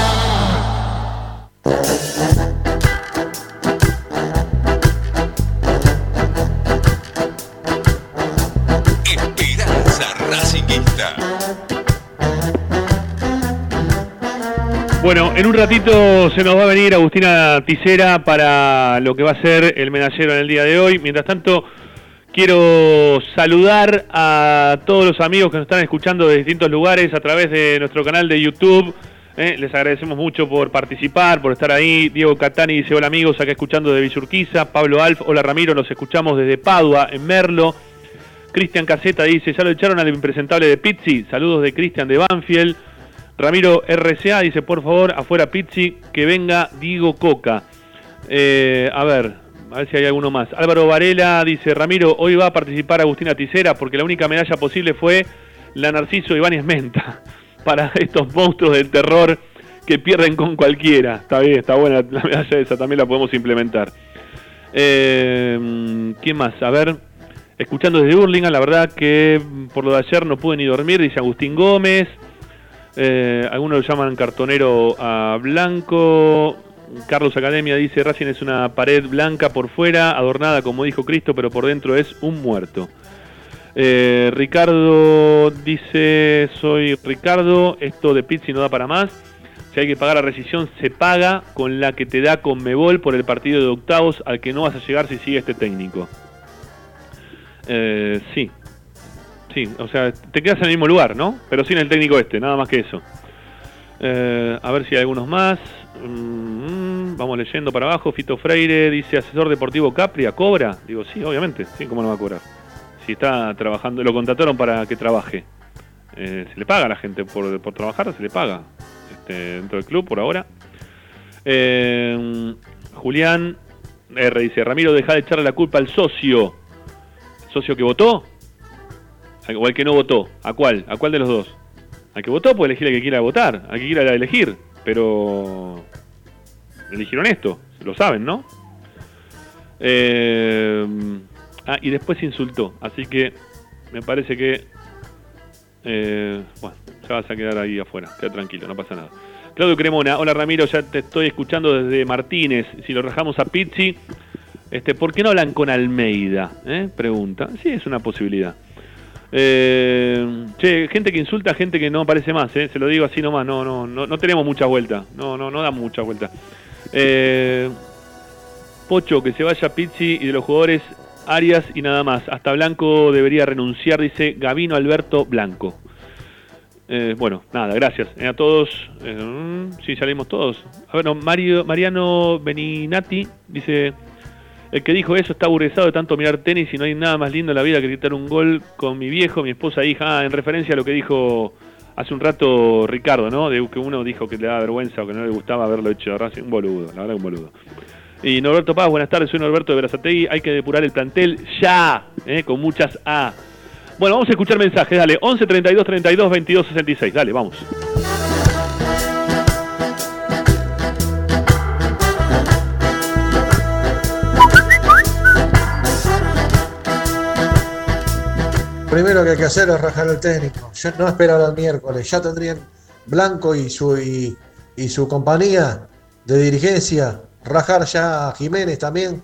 Speaker 1: Bueno, en un ratito se nos va a venir Agustina Ticera para lo que va a ser el medallero en el día de hoy. Mientras tanto, quiero saludar a todos los amigos que nos están escuchando de distintos lugares a través de nuestro canal de YouTube. Eh, les agradecemos mucho por participar, por estar ahí. Diego Catani dice hola amigos, acá escuchando de Villurquiza. Pablo Alf, hola Ramiro, nos escuchamos desde Padua, en Merlo. Cristian Caseta dice, ya lo echaron al impresentable de Pizzi. Saludos de Cristian de Banfield. Ramiro RCA dice, por favor, afuera Pizzi, que venga Diego Coca. Eh, a ver, a ver si hay alguno más. Álvaro Varela dice, Ramiro, hoy va a participar Agustina Ticera porque la única medalla posible fue la Narciso Ibáñez Menta para estos monstruos del terror que pierden con cualquiera. Está bien, está buena la medalla esa, también la podemos implementar. Eh, ¿Quién más? A ver, escuchando desde Burlingame, la verdad que por lo de ayer no pude ni dormir, dice Agustín Gómez. Eh, algunos lo llaman cartonero a Blanco. Carlos Academia dice, Racing es una pared blanca por fuera, adornada como dijo Cristo, pero por dentro es un muerto. Eh, Ricardo dice, soy Ricardo, esto de Pizzi no da para más. Si hay que pagar la rescisión, se paga con la que te da Conmebol por el partido de octavos al que no vas a llegar si sigue este técnico. Eh, sí, sí, o sea, te quedas en el mismo lugar, ¿no? Pero sin el técnico este, nada más que eso. Eh, a ver si hay algunos más. Mm, vamos leyendo para abajo. Fito Freire dice, asesor deportivo Capria, ¿cobra? Digo, sí, obviamente, sí, ¿cómo no va a cobrar? Si está trabajando, lo contrataron para que trabaje. Eh, se le paga a la gente por, por trabajar, se le paga este, dentro del club por ahora. Eh, Julián R dice, Ramiro, deja de echarle la culpa al socio. ¿Socio que votó? O al que no votó. ¿A cuál? ¿A cuál de los dos? Al que votó puede elegir al que quiera votar, al que quiera elegir, pero eligieron esto, lo saben, ¿no? Eh, ah, y después insultó, así que me parece que, eh, bueno, ya vas a quedar ahí afuera, queda tranquilo, no pasa nada. Claudio Cremona, hola Ramiro, ya te estoy escuchando desde Martínez, si lo rajamos a Pizzi, este, ¿por qué no hablan con Almeida? Eh? Pregunta, sí, es una posibilidad. Eh, che, gente que insulta, gente que no aparece más, eh, se lo digo así nomás, no, no, no, tenemos mucha vuelta, no, no, no da mucha vuelta. Eh, Pocho, que se vaya Pizzi y de los jugadores Arias y nada más. Hasta Blanco debería renunciar, dice Gavino Alberto Blanco. Eh, bueno, nada, gracias a todos. Eh, sí, salimos todos. A ver, no, Mario, Mariano Beninati dice... El que dijo eso está aburrido de tanto mirar tenis y no hay nada más lindo en la vida que gritar un gol con mi viejo, mi esposa e hija. Ah, en referencia a lo que dijo hace un rato Ricardo, ¿no? De que uno dijo que le daba vergüenza o que no le gustaba haberlo hecho Racing. Un boludo, la verdad un boludo. Y Norberto Paz, buenas tardes, soy Norberto de Berazategui. Hay que depurar el plantel ya, ¿eh? con muchas A. Bueno, vamos a escuchar mensajes, dale. 11 32 32 22 66, dale, vamos.
Speaker 6: Primero que hay que hacer es rajar al técnico. Yo no esperar al miércoles. Ya tendrían Blanco y su, y, y su compañía de dirigencia rajar ya a Jiménez también,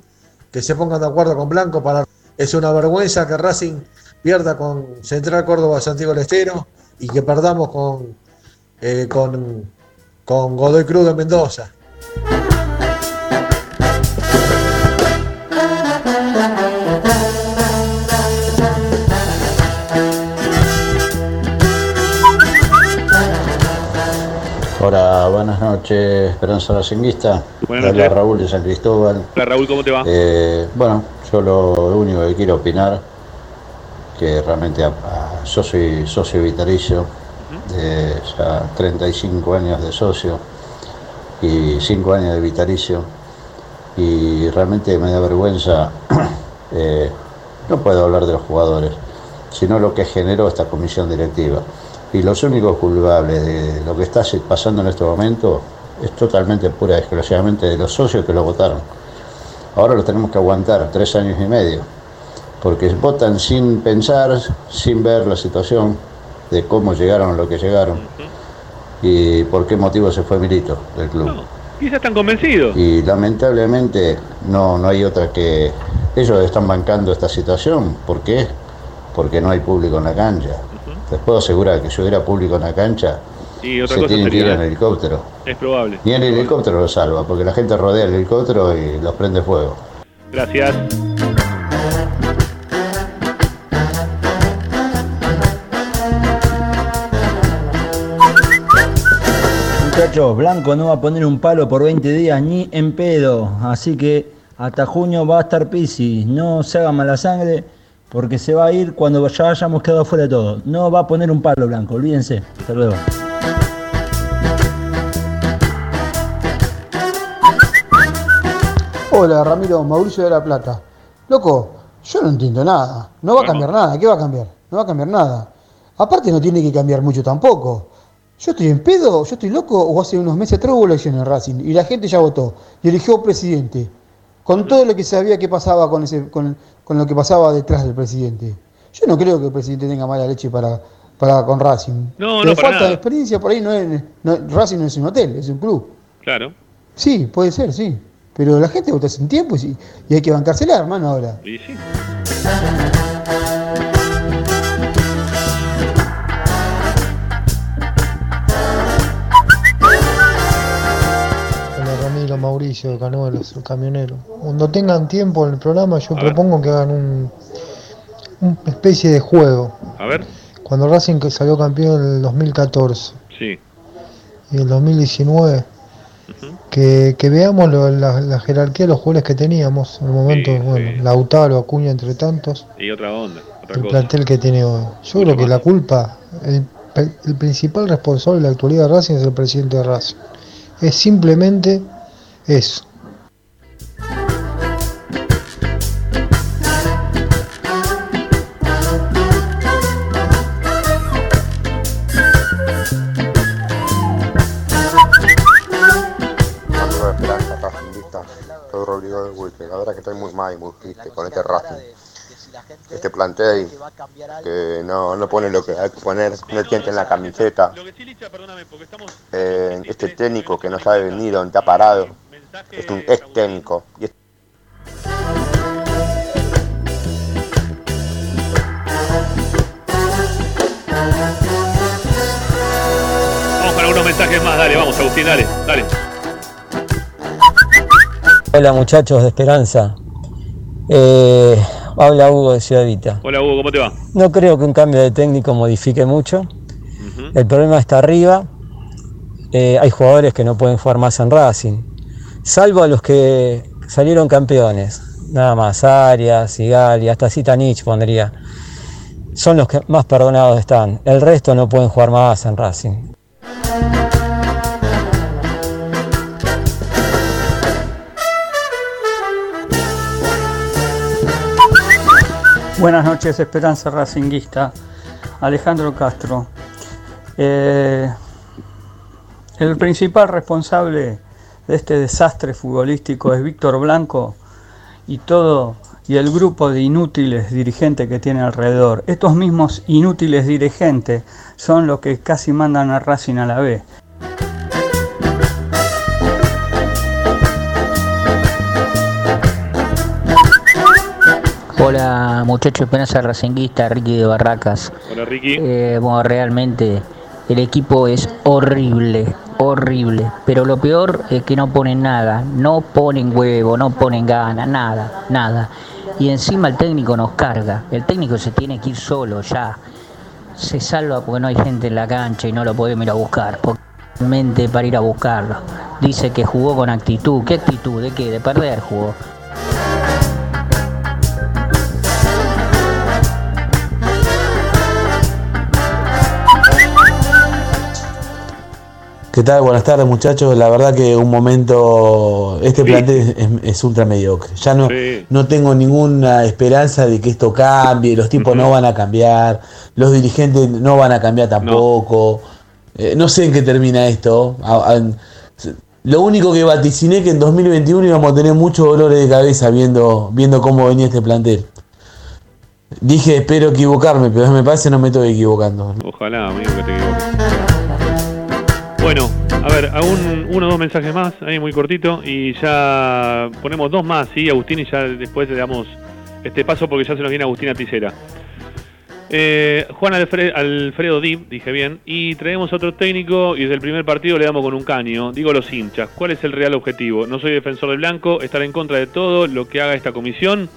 Speaker 6: que se pongan de acuerdo con Blanco para... Es una vergüenza que Racing pierda con Central Córdoba Santiago del Estero y que perdamos con, eh, con, con Godoy Cruz de Mendoza.
Speaker 7: Hola, buenas noches, Esperanza Racinguista.
Speaker 1: Buenas noches.
Speaker 7: Raúl de San Cristóbal.
Speaker 1: Hola Raúl, ¿cómo te va?
Speaker 7: Eh, bueno, yo lo, lo único que quiero opinar, que realmente a- a- yo soy socio vitalicio, de ya 35 años de socio y 5 años de vitalicio, y realmente me da vergüenza, eh, no puedo hablar de los jugadores, sino lo que generó esta comisión directiva. Y los únicos culpables de lo que está pasando en este momento es totalmente pura y exclusivamente de los socios que lo votaron. Ahora lo tenemos que aguantar tres años y medio, porque votan sin pensar, sin ver la situación de cómo llegaron a lo que llegaron y por qué motivo se fue Milito del club.
Speaker 1: Quizás están convencidos.
Speaker 7: Y lamentablemente no, no hay otra que... Ellos están bancando esta situación. ¿Por qué? Porque no hay público en la cancha. Les puedo asegurar que si hubiera público en la cancha,
Speaker 1: Y otra
Speaker 7: se
Speaker 1: cosa
Speaker 7: tienen que ir en helicóptero.
Speaker 1: Es probable.
Speaker 7: Ni el helicóptero lo salva, porque la gente rodea el helicóptero y los prende fuego.
Speaker 1: Gracias.
Speaker 8: Muchachos, Blanco no va a poner un palo por 20 días ni en pedo. Así que hasta junio va a estar Pisi. No se haga mala sangre porque se va a ir cuando ya hayamos quedado fuera de todo. No va a poner un palo Blanco, olvídense. Hasta luego.
Speaker 9: Hola Ramiro, Mauricio de la Plata. Loco, yo no entiendo nada. No va a cambiar nada. ¿Qué va a cambiar? No va a cambiar nada. Aparte no tiene que cambiar mucho tampoco. Yo estoy en pedo, yo estoy loco, o hace unos meses atrás hubo elecciones en Racing y la gente ya votó y eligió presidente. Con todo lo que sabía que pasaba con, ese, con, con lo que pasaba detrás del presidente. Yo no creo que el presidente tenga mala leche para, para con Racing.
Speaker 1: No,
Speaker 9: Que
Speaker 1: no,
Speaker 9: falta
Speaker 1: nada.
Speaker 9: de experiencia por ahí no es, no- Racing no es un hotel, es un club.
Speaker 1: Claro.
Speaker 9: Sí, puede ser, sí. Pero la gente vota sin tiempo y, y hay que bancársela, hermano, ahora.
Speaker 1: Y sí.
Speaker 10: Mauricio, Canuelos, el camionero. Cuando tengan tiempo en el programa, yo propongo que hagan un, una especie de juego.
Speaker 1: A ver.
Speaker 10: Cuando Racing que salió campeón en el 2014
Speaker 1: Sí.
Speaker 10: y el 2019, que, que veamos lo- la, la jerarquía de los jugadores que teníamos en el momento, bueno, Lautaro, Acuña, entre tantos,
Speaker 1: Y otra onda, otra
Speaker 10: el
Speaker 1: cosa.
Speaker 10: plantel que tiene hoy. Yo creo que la culpa, el, el principal responsable de la actualidad de Racing es el presidente de Racing. Es simplemente
Speaker 11: Wilke. La verdad que estoy muy mal y muy triste con este Racing. Este plantel que no, no pone lo que hay que poner, no tiene en la camiseta. Eh, este técnico que no sabe ni dónde está parado. Es un ex técnico. Y es-
Speaker 1: Vamos con algunos mensajes más, dale, vamos, Agustín, dale, dale.
Speaker 12: Hola muchachos de Esperanza. Eh, habla Hugo de Ciudad Vita.
Speaker 1: Hola Hugo, ¿cómo te va?
Speaker 12: No creo que un cambio de técnico modifique mucho. El problema está arriba. Eh, hay jugadores que no pueden jugar más en Racing. Salvo a los que salieron campeones. Nada más, Arias, Sigali, hasta Zitanich pondría. Son los que más perdonados están. El resto no pueden jugar más en Racing.
Speaker 13: Buenas noches, Esperanza Racinguista. Alejandro Castro. Eh, el principal responsable de este desastre futbolístico es Víctor Blanco y todo y el grupo de inútiles dirigentes que tiene alrededor. Estos mismos inútiles dirigentes son los que casi mandan a Racing a la B.
Speaker 14: Hola muchachos, Esperanza Racinguista, Ricky de Barracas.
Speaker 1: Hola Ricky.
Speaker 14: Eh, bueno, realmente el equipo es horrible, horrible. Pero lo peor es que no ponen nada, no ponen huevo, no ponen ganas, nada, nada. Y encima el técnico nos carga. El técnico se tiene que ir solo ya. Se salva porque no hay gente en la cancha y no lo podemos ir a buscar. Porque realmente para ir a buscarlo. Dice que jugó con actitud. ¿Qué actitud? ¿De qué? De perder jugó.
Speaker 15: ¿Qué tal? Buenas tardes muchachos. La verdad que un momento, este plantel es, es ultra mediocre. Ya no, no tengo ninguna esperanza de que esto cambie, los tipos no van a cambiar, los dirigentes no van a cambiar tampoco. Eh, no sé en qué termina esto. A- a- lo único que vaticiné que en 2021 íbamos a tener muchos dolores de cabeza viendo, viendo cómo venía este plantel. Dije espero equivocarme, pero me parece que no me estoy equivocando.
Speaker 1: Ojalá, amigo, que te equivoques. A ver, aún uno o dos mensajes más, ahí muy cortito, y ya ponemos dos más, ¿sí, Agustín? Y ya después le damos este paso porque ya se nos viene Agustín Ticera. Eh, Juan Alfre- Alfredo Dib, dije bien, y traemos otro técnico y desde el primer partido le damos con un caño. Digo los hinchas, ¿cuál es el real objetivo? No soy defensor del blanco, estar en contra de todo lo que haga esta comisión.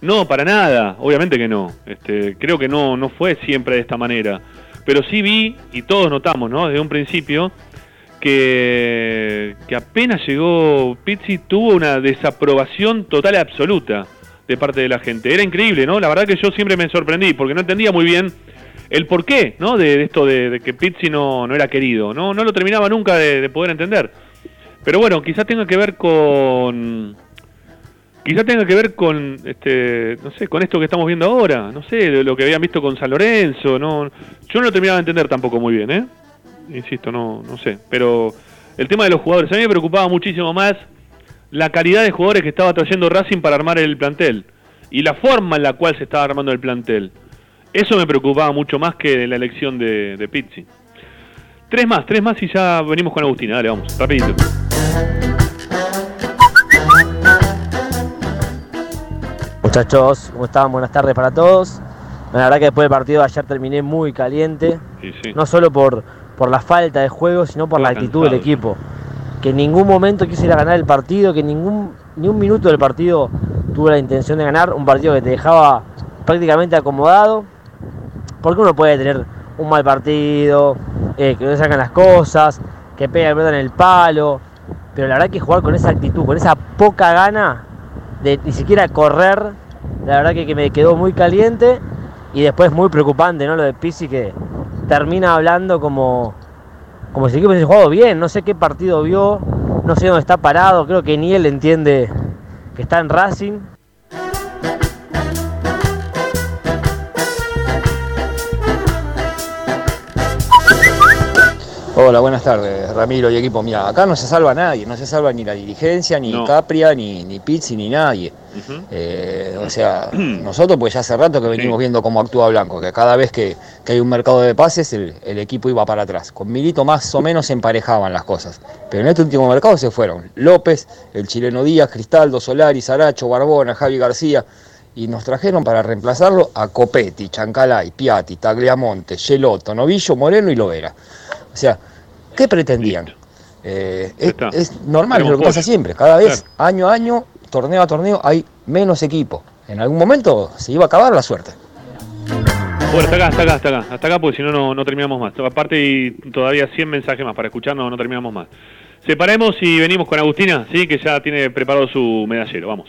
Speaker 1: No, para nada, obviamente que no. Este, creo que no, no fue siempre de esta manera. Pero sí vi, y todos notamos, ¿no? Desde un principio, que, apenas llegó Pizzi tuvo una desaprobación total y absoluta de parte de la gente. Era increíble, ¿no? La verdad que yo siempre me sorprendí porque no entendía muy bien el porqué, ¿no? De, de esto de, que Pizzi no, no era querido, ¿no? No lo terminaba nunca de, de poder entender. Pero bueno, quizás tenga que ver con... Quizás tenga que ver con, este, no sé, con esto que estamos viendo ahora, no sé, lo que habían visto con San Lorenzo, no, yo no lo terminaba de entender tampoco muy bien, ¿eh? insisto, no, no sé. Pero el tema de los jugadores, a mí me preocupaba muchísimo más la calidad de jugadores que estaba trayendo Racing para armar el plantel y la forma en la cual se estaba armando el plantel. Eso me preocupaba mucho más que la elección de, de Pizzi. Tres más, tres más y ya venimos con Agustina. Dale, vamos, rapidito.
Speaker 16: Muchachos, ¿cómo están? Buenas tardes para todos. La verdad que después del partido ayer terminé muy caliente. Sí, sí. No solo por, por la falta de juego, sino por la actitud del equipo. Que en ningún momento quise ir a ganar el partido, que ningún, ni un minuto del partido tuve la intención de ganar. Un partido que te dejaba prácticamente acomodado. Porque uno puede tener un mal partido, eh, que no sacan las cosas, que pega el en el palo. Pero la verdad que jugar con esa actitud, con esa poca gana de ni siquiera correr, la verdad que, que me quedó muy caliente y después muy preocupante, ¿no? Lo de Pizzi que termina hablando como, como si el equipo hubiese jugado bien. No sé qué partido vio, no sé dónde está parado. Creo que ni él entiende que está en Racing.
Speaker 17: Hola, buenas tardes, Ramiro y equipo. Mira, acá no se salva nadie, no se salva ni la dirigencia, ni Capria, ni, ni Pizzi, ni nadie. Eh, o sea, nosotros pues ya hace rato que venimos viendo cómo actúa Blanco, que cada vez que, hay un mercado de pases el, equipo iba para atrás. Con Milito más o menos se emparejaban las cosas. Pero en este último mercado se fueron López, el chileno Díaz, Cristaldo, Solari, Saracho, Barbona, Javi García. Y nos trajeron para reemplazarlo a Copetti, Chancalay, Piatti, Tagliamonte, Gelotto, Novillo, Moreno y Lovera. O sea, ¿qué pretendían? Eh, es, normal, es lo que pasa siempre. Cada vez, año a año, torneo a torneo, hay menos equipo. En algún momento se iba a acabar la suerte.
Speaker 1: Bueno, hasta acá, hasta acá, hasta acá, hasta acá, porque si no, no terminamos más. Aparte, y todavía 100 mensajes más para escucharnos, no terminamos más. Separemos y venimos con Agustina, ¿sí? que ya tiene preparado su medallero. Vamos.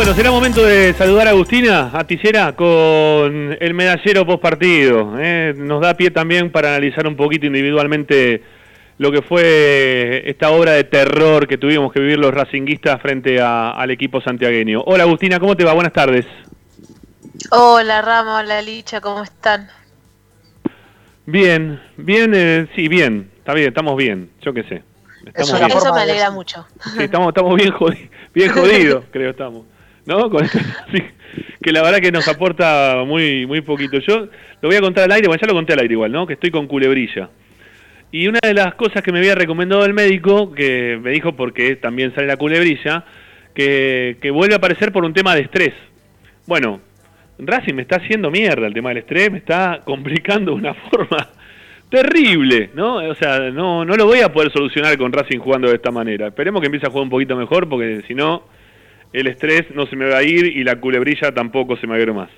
Speaker 1: Bueno, será momento de saludar a Agustina Aticera con el medallero post partido. ¿eh? Nos da pie también para analizar un poquito individualmente lo que fue esta obra de terror que tuvimos que vivir los racinguistas frente al equipo santiagueño. Hola Agustina, ¿cómo te va? Buenas tardes.
Speaker 18: Hola Rama, hola Licha, ¿cómo están?
Speaker 1: Bien, bien, eh, sí, bien, está bien, estamos bien, yo qué sé.
Speaker 18: Eso, Eso me alegra mucho.
Speaker 1: Sí, estamos, estamos bien, bien jodidos, creo estamos. ¿No? Que la verdad que nos aporta muy, muy poquito. Yo lo voy a contar al aire, bueno, ya lo conté al aire igual, ¿no? Que estoy con culebrilla. Y una de las cosas que me había recomendado el médico, que me dijo porque también sale la culebrilla, que, que vuelve a aparecer por un tema de estrés. Bueno, Racing me está haciendo mierda el tema del estrés, me está complicando de una forma terrible, ¿no? O sea, no, no lo voy a poder solucionar con Racing jugando de esta manera. Esperemos que empiece a jugar un poquito mejor, porque si no, el estrés no se me va a ir y la culebrilla tampoco se me va a ir más.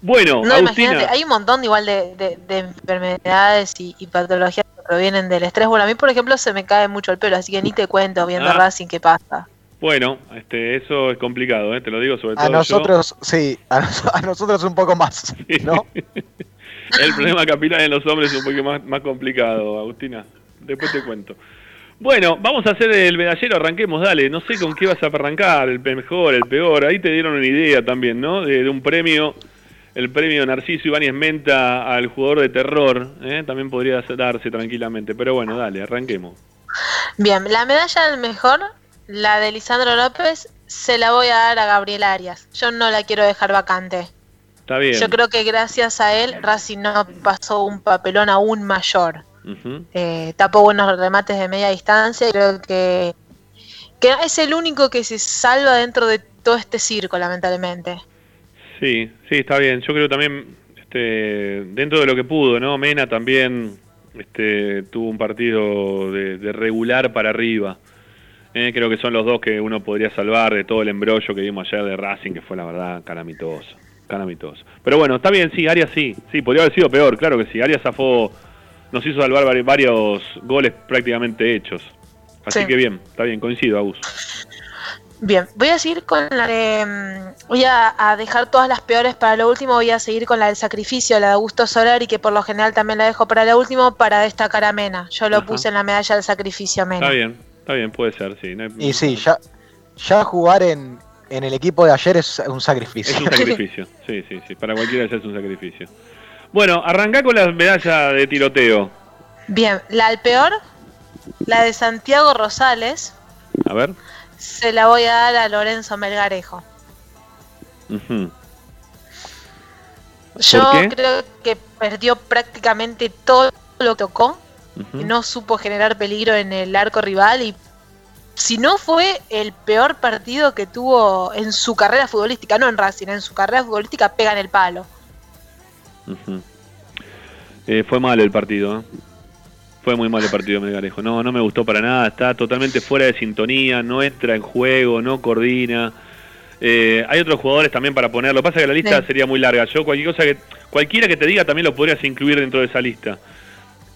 Speaker 1: Bueno,
Speaker 18: no, imagínate, hay un montón igual de, enfermedades y, patologías que provienen del estrés. Bueno, a mí, por ejemplo, se me cae mucho el pelo, así que ni te cuento viendo ah. Racing qué pasa.
Speaker 1: Bueno, este, eso es complicado, ¿eh? te lo digo sobre todo.
Speaker 4: A nosotros, sí, a, nosotros un poco más, ¿no?
Speaker 1: el problema capilar en los hombres es un poco más, más complicado, Agustina. Después te cuento. Bueno, vamos a hacer el medallero, arranquemos, dale. No sé con qué vas a arrancar, el mejor, el peor. Ahí te dieron una idea también, ¿no? De, un premio, el premio Narciso Ibáñez Menta al jugador de terror. ¿eh? También podría darse tranquilamente. Pero bueno, dale, arranquemos.
Speaker 18: Bien, la medalla del mejor, la de Lisandro López, se la voy a dar a Gabriel Arias. Yo no la quiero dejar vacante.
Speaker 1: Está bien.
Speaker 18: Yo creo que gracias a él, Racing no pasó un papelón aún mayor. Eh, tapó buenos remates de media distancia y creo que, que es el único que se salva dentro de todo este circo, lamentablemente.
Speaker 1: Sí, sí, está bien. Yo creo también este, dentro de lo que pudo, ¿no? Mena también este, tuvo un partido de, regular para arriba. Eh, creo que son los dos que uno podría salvar de todo el embrollo que vimos ayer de Racing, que fue la verdad calamitoso. Calamitoso. Pero bueno, está bien, sí, Arias sí. Sí, podría haber sido peor, claro que sí. Arias zafó, nos hizo salvar varios goles prácticamente hechos. Así que bien, está bien, coincido, Agus.
Speaker 18: Bien, voy a seguir con la de. Mm, voy a, dejar todas las peores para lo último. Voy a seguir con la del sacrificio, la de Augusto Solari, que por lo general también la dejo para lo último, para destacar a Mena. Yo lo puse en la medalla del sacrificio a Mena.
Speaker 1: Está bien, está bien, puede ser, sí.
Speaker 4: y sí, ya, ya jugar en, en el equipo de ayer es un sacrificio.
Speaker 1: Es un sacrificio, sí, sí, sí. Para cualquiera es un sacrificio. Bueno, arrancá con la medalla de tiroteo.
Speaker 18: Bien, la al peor, la de Santiago Rosales.
Speaker 1: A ver
Speaker 18: se la voy a dar a Lorenzo Melgarejo. Yo creo que perdió prácticamente todo lo que tocó no supo generar peligro en el arco rival y si no fue el peor partido que tuvo en su carrera futbolística, no en Racing, en su carrera futbolística pega en el palo.
Speaker 1: Eh, fue mal el partido. ¿eh? Fue muy mal el partido de Melgarejo. No, no me gustó para nada. Está totalmente fuera de sintonía, no entra en juego, no coordina. Eh, hay otros jugadores también para ponerlo. Lo que pasa es que la lista sería muy larga. Yo cualquier cosa que cualquiera que te diga también lo podrías incluir dentro de esa lista.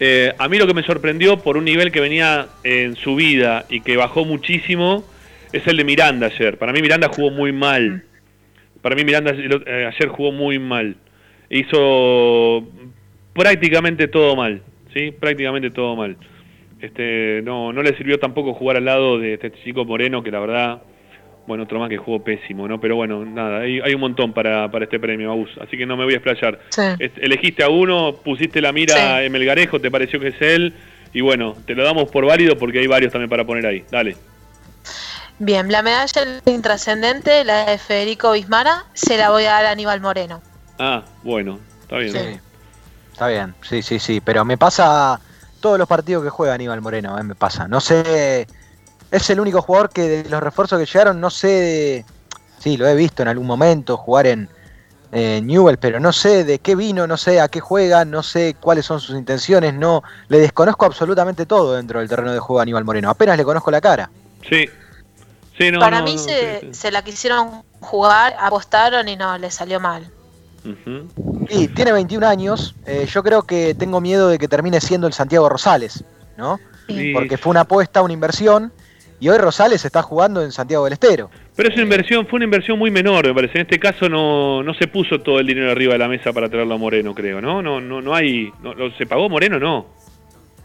Speaker 1: Eh, a mí lo que me sorprendió por un nivel que venía en su vida y que bajó muchísimo es el de Miranda ayer. Para mí Miranda jugó muy mal. Para mí Miranda ayer jugó muy mal. Hizo prácticamente todo mal. ¿sí? prácticamente todo mal. Este, no, no le sirvió tampoco jugar al lado de este chico Moreno, que la verdad, bueno, otro más que jugó pésimo, ¿no? Pero bueno, nada, hay, hay un montón para, para este premio, Abus, así que no me voy a explayar. elegiste a uno, pusiste la mira en Melgarejo, te pareció que es él, y bueno, te lo damos por válido porque hay varios también para poner ahí. Dale.
Speaker 18: Bien, la medalla intrascendente, la de Federico Bismara, se la voy a dar a Aníbal Moreno.
Speaker 1: Ah, bueno, está bien.
Speaker 4: Está bien, sí, sí, sí. Pero me pasa todos los partidos que juega Aníbal Moreno, eh, me pasa. No sé. Es el único jugador que de los refuerzos que llegaron, no sé. Sí, lo he visto en algún momento jugar en Newell, pero no sé de qué vino, no sé a qué juega, no sé cuáles son sus intenciones, no. Le desconozco absolutamente todo dentro del terreno de juego a Aníbal Moreno. Apenas le conozco la cara.
Speaker 1: Sí.
Speaker 18: sí no, Para mí se, se la quisieron jugar, apostaron y no, le salió mal.
Speaker 4: Sí, tiene 21 años. Eh, yo creo que tengo miedo de que termine siendo el Santiago Rosales, ¿no? Porque fue una apuesta, una inversión, y hoy Rosales está jugando en Santiago del Estero.
Speaker 1: Pero es inversión, fue una inversión muy menor, me parece. En este caso no, no se puso todo el dinero arriba de la mesa para traerlo a Moreno, creo, ¿no? No, no, no hay. No, ¿Se pagó Moreno no?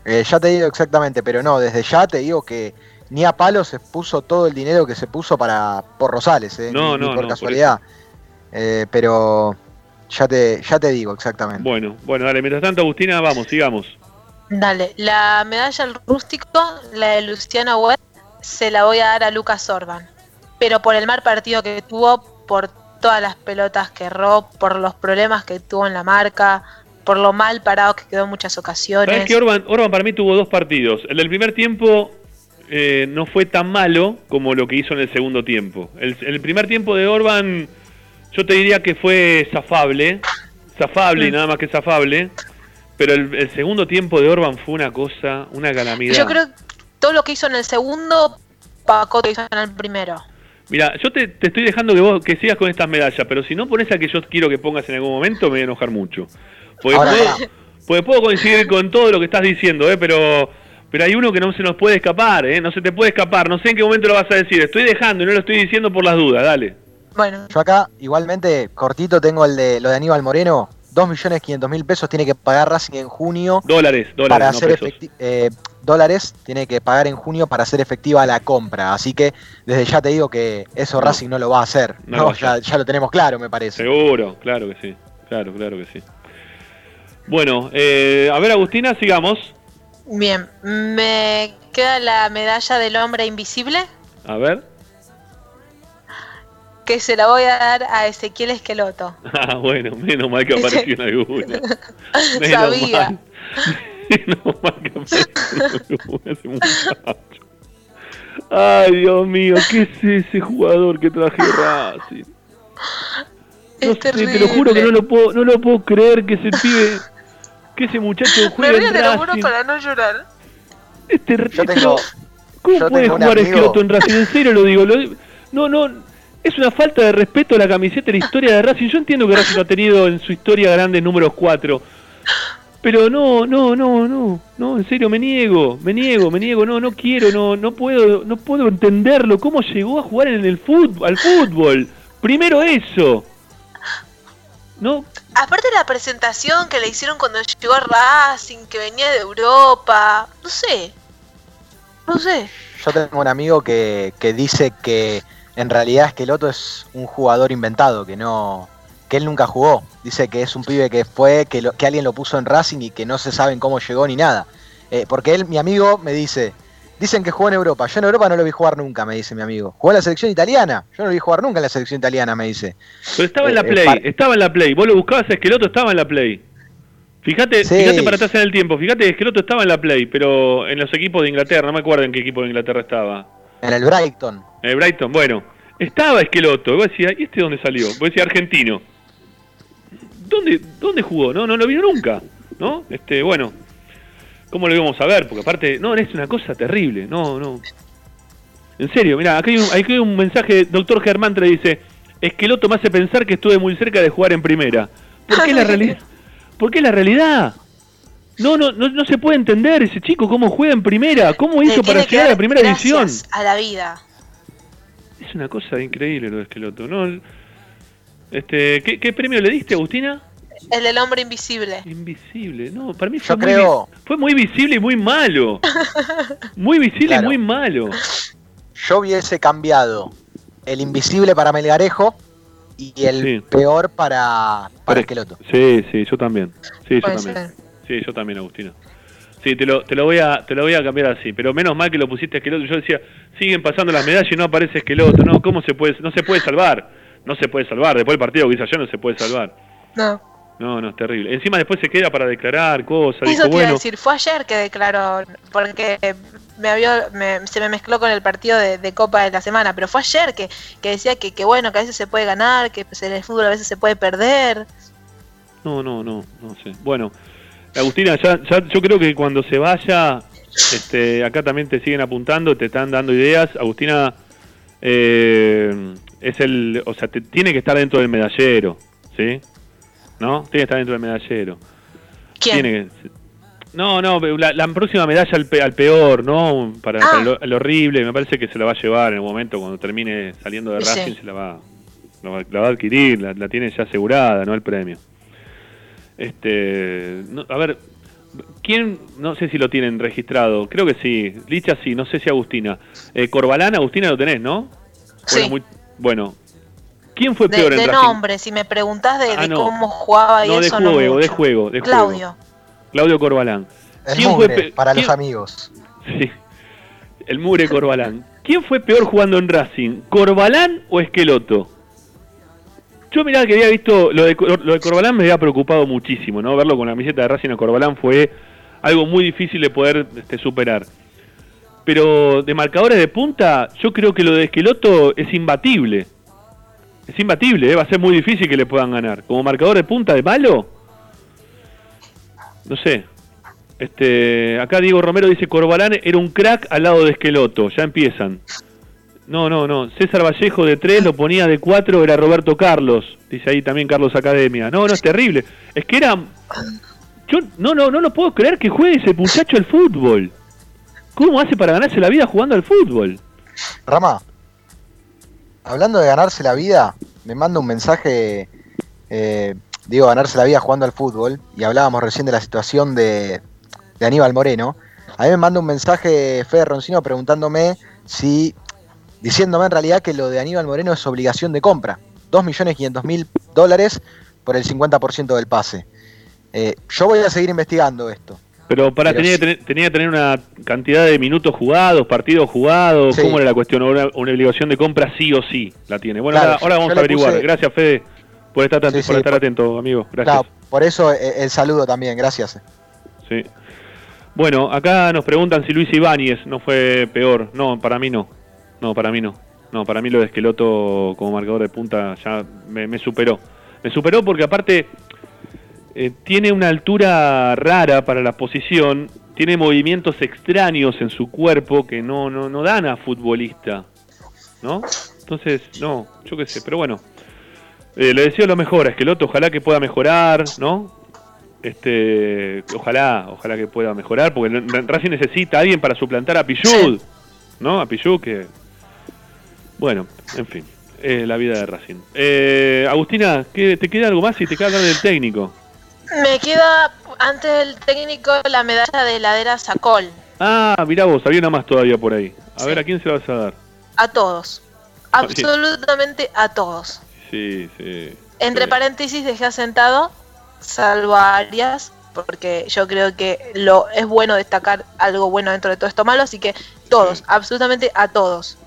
Speaker 4: Eh, ya te digo exactamente, pero no, desde ya te digo que ni a palo se puso todo el dinero que se puso para por Rosales, ¿eh? No, no, por casualidad. eh, pero ya te, ya te digo exactamente.
Speaker 1: Bueno, bueno, dale. Mientras tanto, Agustina, vamos, sigamos.
Speaker 18: Dale, la medalla al rústico, la de Luciano Webb, se la voy a dar a Lucas Orban. Pero por el mal partido que tuvo, por todas las pelotas que erró, por los problemas que tuvo en la marca, por lo mal parado que quedó en muchas ocasiones.
Speaker 1: ¿Sabes que Orban, Orban para mí tuvo dos partidos? El del primer tiempo eh, no fue tan malo como lo que hizo en el segundo tiempo. El, el primer tiempo de Orban yo te diría que fue zafable, zafable y nada más que zafable, pero el, segundo tiempo de Orban fue una cosa, una calamidad.
Speaker 18: Yo creo que todo lo que hizo en el segundo, Paco te hizo en el primero.
Speaker 1: Mira, yo te, estoy dejando que vos que sigas con estas medallas, pero si no pones a que yo quiero que pongas en algún momento, me voy a enojar mucho. Porque, puedo, puedo, coincidir con todo lo que estás diciendo, ¿eh? pero pero hay uno que no se nos puede escapar, ¿eh? no se te puede escapar. No sé en qué momento lo vas a decir. Estoy dejando y no lo estoy diciendo por las dudas, dale.
Speaker 4: Bueno. Yo acá, igualmente, cortito, tengo el de lo de Aníbal Moreno. 2.500.000 pesos tiene que pagar Racing en junio.
Speaker 1: Dólares, dólares.
Speaker 4: Para hacer eh, dólares tiene que pagar en junio para hacer efectiva la compra. Así que desde ya te digo que eso Racing no lo va a hacer. No, ya, lo tenemos claro, me parece.
Speaker 1: Seguro, claro que sí. Claro, claro que sí. Bueno, eh, a ver, Agustina, sigamos.
Speaker 18: Bien, me queda la medalla del hombre invisible.
Speaker 1: A ver
Speaker 18: que se la voy a dar a Ezequiel Esqueloto.
Speaker 1: Ah, bueno, menos mal que apareció en alguna.
Speaker 18: Menos Sabía. Mal.
Speaker 1: Menos mal que apareció en alguna Ay, Dios mío, ¿qué es ese jugador que traje Racing? No sé, te lo juro que no lo puedo, no lo puedo creer que ese pibe, que ese muchacho juegue
Speaker 18: Me
Speaker 1: en
Speaker 18: te lo juro
Speaker 1: Racing.
Speaker 18: para no llorar.
Speaker 1: Este,
Speaker 4: Yo tengo,
Speaker 1: ¿Cómo
Speaker 4: yo
Speaker 1: puede jugar Esqueloto en Racing? En serio lo digo. lo- no, no. Es una falta de respeto a la camiseta y la historia de Racing. Yo entiendo que Racing no ha tenido en su historia grandes números 4. Pero no, no, no, no. No, en serio, me niego. Me niego, me niego. No, no quiero. No, no puedo, no puedo entenderlo. ¿Cómo llegó a jugar en el fútbol, al fútbol? Primero eso. No,
Speaker 18: Aparte la presentación que le hicieron cuando llegó a Racing, que venía de Europa, no sé. No sé.
Speaker 4: Yo tengo un amigo que, que dice que en realidad Esqueloto es un jugador inventado, que no que él nunca jugó. Dice que es un pibe que fue, que, lo- que alguien lo puso en Racing y que no se saben cómo llegó ni nada. Eh, porque él, mi amigo, me dice, dicen que jugó en Europa. Yo en Europa no lo vi jugar nunca, me dice mi amigo. Jugó en la selección italiana. Yo no lo vi jugar nunca en la selección italiana, me dice.
Speaker 1: Pero estaba en la
Speaker 4: Eh,
Speaker 1: Play, estaba en la Play. Vos lo buscabas a Esqueloto, estaba en la Play. Fíjate,
Speaker 4: Sí.
Speaker 1: fíjate para atrás en el tiempo. Fíjate, Esqueloto estaba en la Play, pero en los equipos de Inglaterra, no me acuerdo en qué equipo de Inglaterra estaba.
Speaker 4: En el Brighton.
Speaker 1: En el Brighton, bueno. Estaba Esqueloto. Y vos decías, ¿y este dónde salió? Vos decías argentino. ¿Dónde, ¿Dónde jugó? No, no lo vino nunca. ¿No? Este, bueno. ¿Cómo lo íbamos a ver? Porque aparte, no, es una cosa terrible. No, no. En serio, mira, aquí hay un, aquí hay un mensaje, doctor Germán te dice, Esqueloto me hace pensar que estuve muy cerca de jugar en primera. ¿Por qué la realidad? ¿Por qué la realidad? No, no, no, no se puede entender ese chico cómo juega en primera, cómo
Speaker 18: Le
Speaker 1: hizo para llegar a la primera división.
Speaker 18: A la vida.
Speaker 1: Es una cosa increíble lo de Esqueloto, ¿no? Este, ¿qué, qué premio le diste, Agustina?
Speaker 18: El del hombre invisible.
Speaker 1: Invisible, no, para mí fue,
Speaker 4: Yo
Speaker 1: muy,
Speaker 4: creo-
Speaker 1: fue muy visible y muy malo. Muy visible
Speaker 4: Claro.
Speaker 1: y muy malo.
Speaker 4: Yo hubiese cambiado el invisible para Melgarejo y el
Speaker 1: Sí.
Speaker 4: peor para, para Esqueloto.
Speaker 1: Sí, sí, yo también. Sí, yo también.
Speaker 4: ser.
Speaker 1: Sí, yo también, Agustina. Sí, te lo, te lo voy a te lo voy a cambiar así, pero menos mal que lo pusiste Esqueloto. Yo decía, siguen pasando las medallas y no aparece Esqueloto. No, ¿cómo se puede no se puede salvar? No se puede salvar. Después del partido hizo ayer no se puede salvar.
Speaker 18: No.
Speaker 1: No, no, es terrible. Encima después se queda para declarar cosas.
Speaker 18: Eso
Speaker 1: Dijo,
Speaker 18: te iba a
Speaker 1: bueno,
Speaker 18: decir, fue ayer que declaró, porque me había, me- se me mezcló con el partido de, de Copa de la semana, pero fue ayer que, que decía que, que bueno, que a veces se puede ganar, que pues, en el fútbol a veces se puede perder.
Speaker 1: No, no, no, no sé. Bueno, Agustina, ya, ya yo creo que cuando se vaya, este, acá también te siguen apuntando, te están dando ideas. Agustina eh, es el, o sea, te- tiene que estar dentro del medallero, ¿sí? ¿No? Tiene que estar dentro del medallero.
Speaker 18: ¿Quién?
Speaker 1: Tiene que- no, no, la, la próxima medalla al, pe- al peor, ¿no? Para,
Speaker 18: Ah.
Speaker 1: para lo, lo horrible, me parece que se la va a llevar en el momento cuando termine saliendo de
Speaker 18: Sí.
Speaker 1: Racing, se la va, la va, la va a adquirir, la, la tiene ya asegurada, ¿no? El premio. Este, no, a ver, ¿quién? No sé si lo tienen registrado, creo que sí. Licha sí, no sé si Agustina. Eh, Corbalán, Agustina lo tenés, ¿no? Bueno,
Speaker 18: Sí.
Speaker 1: muy- bueno. ¿quién fue
Speaker 18: De,
Speaker 1: peor en
Speaker 18: de
Speaker 1: Racing?
Speaker 18: nombre, si me preguntás de,
Speaker 1: Ah,
Speaker 18: de
Speaker 1: no.
Speaker 18: cómo jugaba y
Speaker 1: No, de
Speaker 18: eso no
Speaker 1: juego, de juego, de juego.
Speaker 18: Claudio.
Speaker 1: Claudio Corbalán.
Speaker 4: El
Speaker 1: ¿Quién
Speaker 4: mugre,
Speaker 1: fue pe-
Speaker 4: para los amigos.
Speaker 1: Sí. El mugre Corbalán. ¿Quién fue peor jugando en Racing? ¿Corbalán o Esqueloto? Yo mirá que había visto, lo de, lo de Corbalán me había preocupado muchísimo, ¿no? Verlo con la camiseta de Racing a Corbalán fue algo muy difícil de poder este, superar. Pero de marcadores de punta, yo creo que lo de Esqueloto es imbatible. Es imbatible, ¿eh? va a ser muy difícil que le puedan ganar. Como marcador de punta de malo, no sé. Este, acá Diego Romero dice Corbalán era un crack al lado de Esqueloto, ya empiezan. No, no, no. César Vallejo de 3 lo ponía de 4, era Roberto Carlos. Dice ahí también Carlos Academia. No, no, es terrible. Es que era... Yo no, no, no lo puedo creer que juegue ese muchacho al fútbol. ¿Cómo hace para ganarse la vida jugando al fútbol?
Speaker 4: Rama, hablando de ganarse la vida, me manda un mensaje, eh, digo, ganarse la vida jugando al fútbol, y hablábamos recién de la situación de, de Aníbal Moreno. A mí me manda un mensaje Fede Roncino preguntándome si, diciéndome en realidad que lo de Aníbal Moreno es obligación de compra. 2.500.000 dólares por el 50% del pase. Eh, yo voy a seguir investigando esto.
Speaker 1: Pero para
Speaker 4: Pero
Speaker 1: tenía, que tener, tenía que tener una cantidad de minutos jugados, partidos jugados.
Speaker 4: Sí.
Speaker 1: ¿Cómo era la cuestión? Una, una obligación de compra sí o sí la tiene. Bueno,
Speaker 4: Claro,
Speaker 1: ahora, vamos a averiguar.
Speaker 4: puse-
Speaker 1: Gracias, Fede, por estar, tan-
Speaker 4: Sí,
Speaker 1: por estar
Speaker 4: por-
Speaker 1: atento, amigo. Gracias.
Speaker 4: Claro, por eso eh, el saludo también, gracias.
Speaker 1: Sí. Bueno, acá nos preguntan si Luis Ibáñez no fue peor. No, para mí no. No, para mí no. No, para mí lo de Esqueloto como marcador de punta ya me, me superó. Me superó porque aparte eh, tiene una altura rara para la posición, tiene movimientos extraños en su cuerpo que no, no, no dan a futbolista, ¿no? Entonces, no, yo qué sé, pero bueno. Eh, le deseo lo mejor a Esqueloto, ojalá que pueda mejorar, ¿no? Este, ojalá, ojalá que pueda mejorar, porque Racing necesita a alguien para suplantar a Pichud, ¿no? A Pichud que... Bueno, en fin, eh, la vida de Racing. Eh, Agustina, ¿qué, ¿te queda algo más y te queda hablar del técnico?
Speaker 18: Me queda, antes del técnico, la medalla de heladera Sacol.
Speaker 1: Ah, mirá vos, había una más todavía por ahí. A ver, ¿a quién se la vas a dar?
Speaker 18: A todos. Absolutamente a todos.
Speaker 1: Sí, sí.
Speaker 18: Entre paréntesis dejé asentado, salvo a Arias, porque yo creo que lo es bueno destacar algo bueno dentro de todo esto malo, así que todos, absolutamente a todos.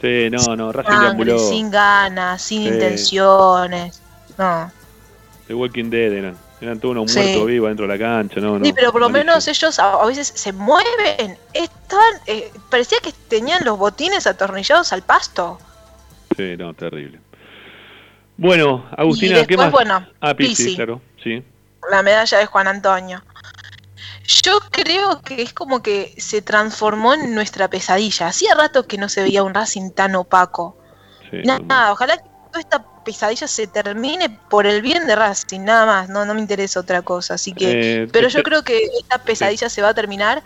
Speaker 1: Sí, no, no,
Speaker 18: Racing Sin ganas, sin intenciones, no.
Speaker 1: The Walking Dead eran. Eran todos unos muertos vivos dentro de la cancha, no, no.
Speaker 18: Sí, pero por lo menos ellos a, veces se mueven. Estaban, eh, parecía que tenían los botines atornillados al pasto.
Speaker 1: Sí, no, terrible. Bueno, Agustina, ¿qué más?
Speaker 18: Bueno,
Speaker 1: ah, Pizzi, claro, sí.
Speaker 18: La medalla de Juan Antonio. Yo creo que es como que se transformó en nuestra pesadilla. Hacía rato que no se veía un Racing tan opaco. nada, ojalá que toda esta pesadilla se termine por el bien de Racing, nada más, no, no me interesa otra cosa, así que, eh, pero yo creo que esta pesadilla se va a terminar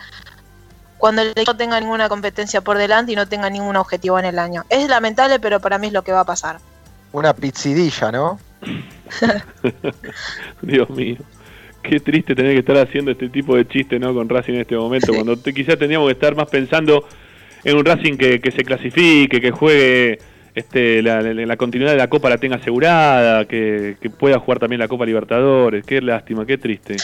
Speaker 18: cuando el equipo no tenga ninguna competencia por delante y no tenga ningún objetivo en el año. Es lamentable, pero para mí es lo que va a pasar.
Speaker 4: Una pizzidilla, ¿no?
Speaker 1: Dios mío. Qué triste tener que estar haciendo este tipo de chiste, ¿no? Con Racing en este momento, cuando quizás teníamos que estar más pensando en un Racing que, que se clasifique, que juegue este, la, continuidad de la Copa la tenga asegurada, que, pueda jugar también la Copa Libertadores. Qué lástima, qué triste.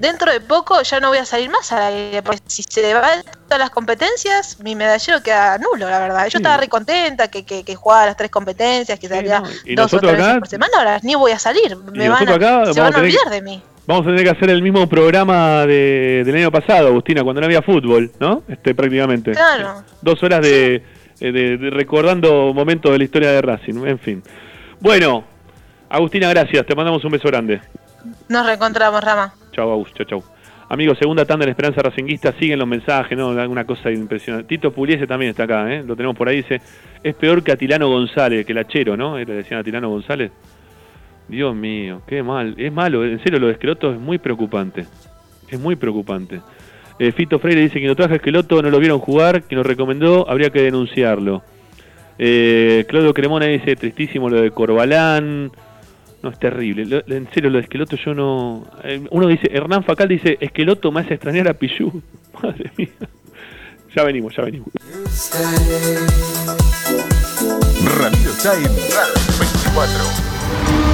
Speaker 18: Dentro de poco ya no voy a salir más a la porque si se van todas las competencias, mi medallero queda nulo, la verdad. Yo estaba re contenta que, que, que, jugaba las tres competencias, que salía dos o tres veces por semana, ahora ni voy a salir. Me van a, se van a olvidar de mí.
Speaker 1: Vamos a tener que hacer el mismo programa de, del año pasado, Agustina, cuando no había fútbol, ¿no? Este, prácticamente.
Speaker 18: Claro.
Speaker 1: Dos horas de eh, de, recordando momentos de la historia de Racing, en fin. Bueno, Agustina, gracias, te mandamos un beso grande.
Speaker 18: Nos reencontramos, Rama.
Speaker 1: Chau, Agus, chau, chau. Amigos, segunda tanda de la Esperanza Racinguista, siguen los mensajes, ¿no? Una cosa impresionante. Tito Puliese también está acá, ¿eh? Lo tenemos por ahí, dice, es peor que Atilano González, que el hachero, ¿no? Le decían Atilano González. Dios mío, qué mal. Es malo, en serio, lo de Esqueloto es muy preocupante. Es muy preocupante. Eh, Fito Freire dice que no traje Esqueloto, no lo vieron jugar, que nos recomendó, habría que denunciarlo. Eh, Claudio Cremona dice, tristísimo lo de Corbalán. No, es terrible. en serio, lo de Esqueloto yo no... Eh, uno dice, Hernán Facal dice, Esqueloto me hace extrañar a Pichu. Madre mía. Ya venimos, ya venimos.
Speaker 2: Ramiro Time 24.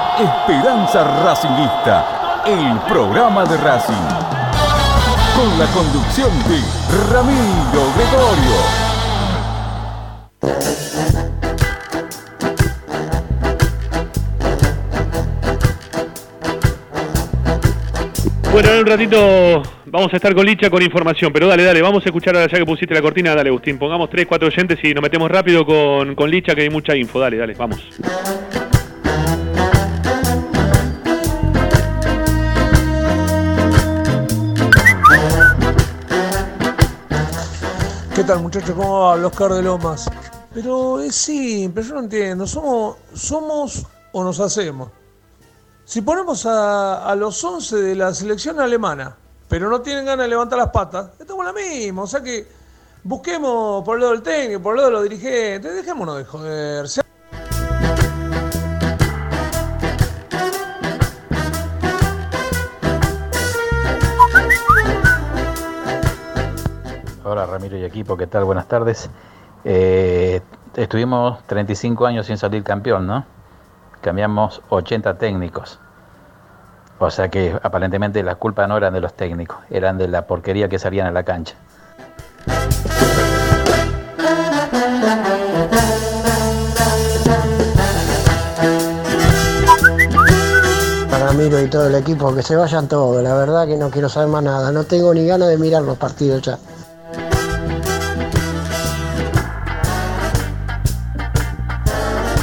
Speaker 2: Esperanza Racingista, el programa de Racing. Con la conducción de Ramiro Gregorio.
Speaker 1: Bueno, en un ratito vamos a estar con Licha con información, pero dale, dale, vamos a escuchar ahora ya que pusiste la cortina, dale Agustín, pongamos 3, 4 oyentes y nos metemos rápido con, con Licha que hay mucha info, dale, dale, vamos.
Speaker 19: ¿Qué tal muchachos? ¿Cómo va? Oscar de Lomas. Pero es simple, yo no entiendo. ¿Somos, somos o nos hacemos? Si ponemos a, los 11 de la selección alemana, pero no tienen ganas de levantar las patas, estamos la misma. O sea que busquemos por el lado del técnico, por el lado de los dirigentes, dejémonos de joder.
Speaker 20: Ramiro y equipo, ¿qué tal? Buenas tardes. Eh, estuvimos 35 años sin salir campeón, ¿no? Cambiamos 80 técnicos. O sea que aparentemente las culpas no eran de los técnicos, eran de la porquería que salían a la cancha.
Speaker 21: Ramiro y todo el equipo, que se vayan todos, la verdad que no quiero saber más nada, no tengo ni ganas de mirar los partidos ya.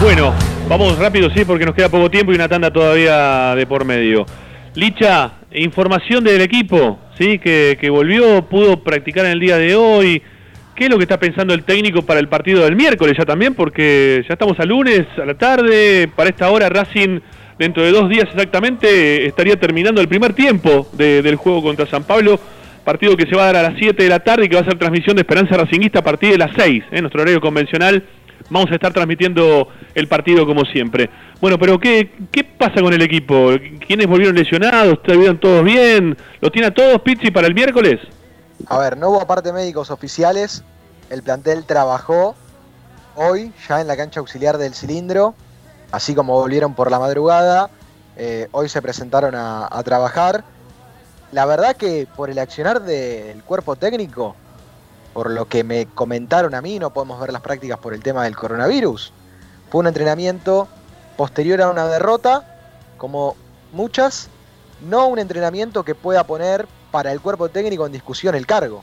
Speaker 1: Bueno, vamos rápido, sí, porque nos queda poco tiempo y una tanda todavía de por medio. Licha, información del equipo, sí, que, volvió, pudo practicar en el día de hoy. ¿Qué es lo que está pensando el técnico para el partido del miércoles ya también? Porque ya estamos a lunes, a la tarde, para esta hora Racing dentro de dos días exactamente estaría terminando el primer tiempo del juego contra San Pablo, partido que se va a dar a las 7 de la tarde y que va a ser transmisión de Esperanza Racinguista a partir de las 6, en nuestro horario convencional vamos a estar transmitiendo el partido como siempre. Bueno, pero ¿qué, qué pasa con el equipo? ¿Quiénes volvieron lesionados? ¿Estuvieron todos bien? ¿Lo tiene a todos Pizzi para el miércoles?
Speaker 4: A ver, no hubo aparte médicos oficiales. El plantel trabajó hoy ya en la cancha auxiliar del cilindro, así como volvieron por la madrugada. Eh, hoy se presentaron a, a trabajar. La verdad que por el accionar del cuerpo técnico, por lo que me comentaron a mí, no podemos ver las prácticas por el tema del coronavirus. Fue un entrenamiento posterior a una derrota, como muchas, no un entrenamiento que pueda poner para el cuerpo técnico en discusión el cargo.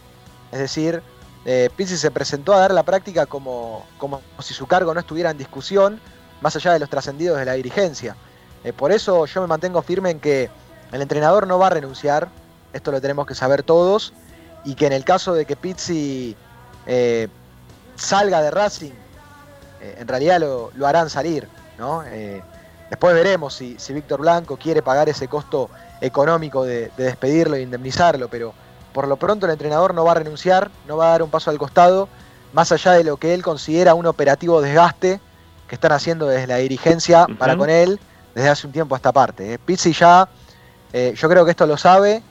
Speaker 4: Es decir, eh, se presentó a dar la práctica como, como si su cargo no estuviera en discusión, más allá de los trascendidos de la dirigencia. Eh, por eso yo me mantengo firme en que el entrenador no va a renunciar, esto lo tenemos que saber todos, y que en el caso de que Pizzi eh, salga de Racing, eh, en realidad lo, harán salir. ¿no? Eh, después veremos si, Víctor Blanco quiere pagar ese costo económico de, despedirlo e indemnizarlo, pero por lo pronto el entrenador no va a renunciar, no va a dar un paso al costado, más allá de lo que él considera un operativo desgaste que están haciendo desde la dirigencia para con él desde hace un tiempo a esta parte. Pizzi ya, yo creo que esto lo sabe,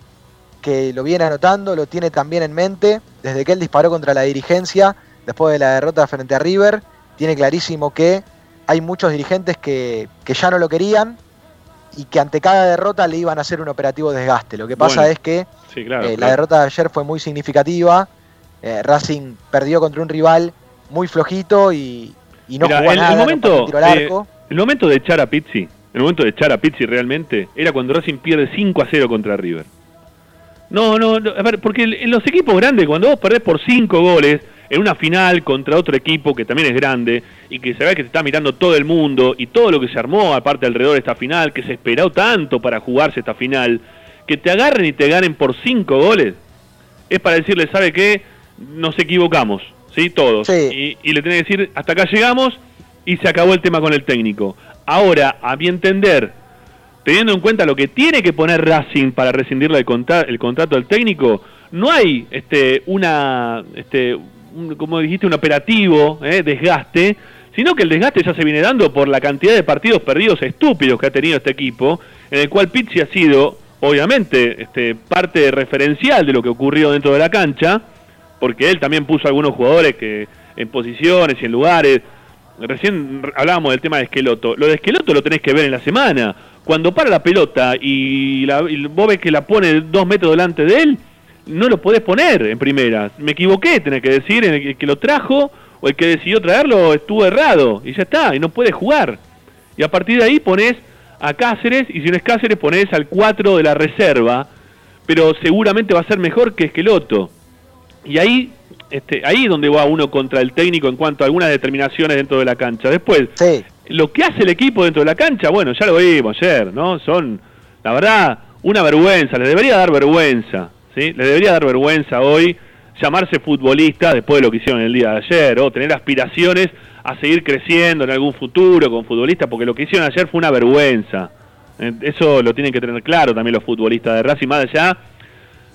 Speaker 4: que lo viene anotando, lo tiene también en mente, desde que él disparó contra la dirigencia, después de la derrota frente a River, tiene clarísimo que hay muchos dirigentes que, ya no lo querían y que ante cada derrota le iban a hacer un operativo desgaste. Lo que pasa es que eh, la derrota de ayer fue muy significativa, eh, Racing perdió contra un rival muy flojito y, no jugó
Speaker 1: el,
Speaker 4: nada,
Speaker 1: el momento, eh, el momento de echar a Pizzi, el momento de echar a Pizzi realmente era cuando Racing pierde 5 a 0 contra River. No, no, a ver, porque en los equipos grandes, cuando vos perdés por cinco goles en una final contra otro equipo que también es grande y que se ve que te está mirando todo el mundo y todo lo que se armó aparte alrededor de esta final, que se esperó tanto para jugarse esta final, que te agarren y te ganen por cinco goles, es para decirle, ¿sabe qué? Nos equivocamos, ¿sí? Todos. Y, y le tenés que decir, hasta acá llegamos y se acabó el tema con el técnico. Ahora, a mi entender, teniendo en cuenta lo que tiene que poner Racing para rescindirle el, contrato del técnico, no hay este una este como dijiste un operativo eh, desgaste, sino que el desgaste ya se viene dando por la cantidad de partidos perdidos estúpidos que ha tenido este equipo, en el cual Pizzi ha sido obviamente este parte referencial de lo que ocurrió dentro de la cancha, porque él también puso algunos jugadores que en posiciones y en lugares. Recién hablábamos del tema de Esqueloto. Lo de Esqueloto lo tenés que ver en la semana cuando para la pelota y, la, vos ves que la pone dos metros delante de él, no lo podés poner en primera. Me equivoqué, tenés que decir, el que lo trajo o el que decidió traerlo estuvo errado y ya está, y no puede jugar. Y a partir de ahí pones a Cáceres y si no es Cáceres pones al 4 de la reserva, pero seguramente va a ser mejor que Esqueloto. Y ahí este, ahí es donde va uno contra el técnico en cuanto a algunas determinaciones dentro de la cancha. Después, lo que hace el equipo dentro de la cancha, bueno, ya lo vimos ayer, ¿no? Son, la verdad, una vergüenza, le debería dar vergüenza, ¿sí? Le debería dar vergüenza hoy llamarse futbolista después de lo que hicieron el día de ayer, o tener aspiraciones a seguir creciendo en algún futuro con futbolistas, porque lo que hicieron ayer fue una vergüenza. Eh, eso lo tienen que tener claro también los futbolistas de Racing, más allá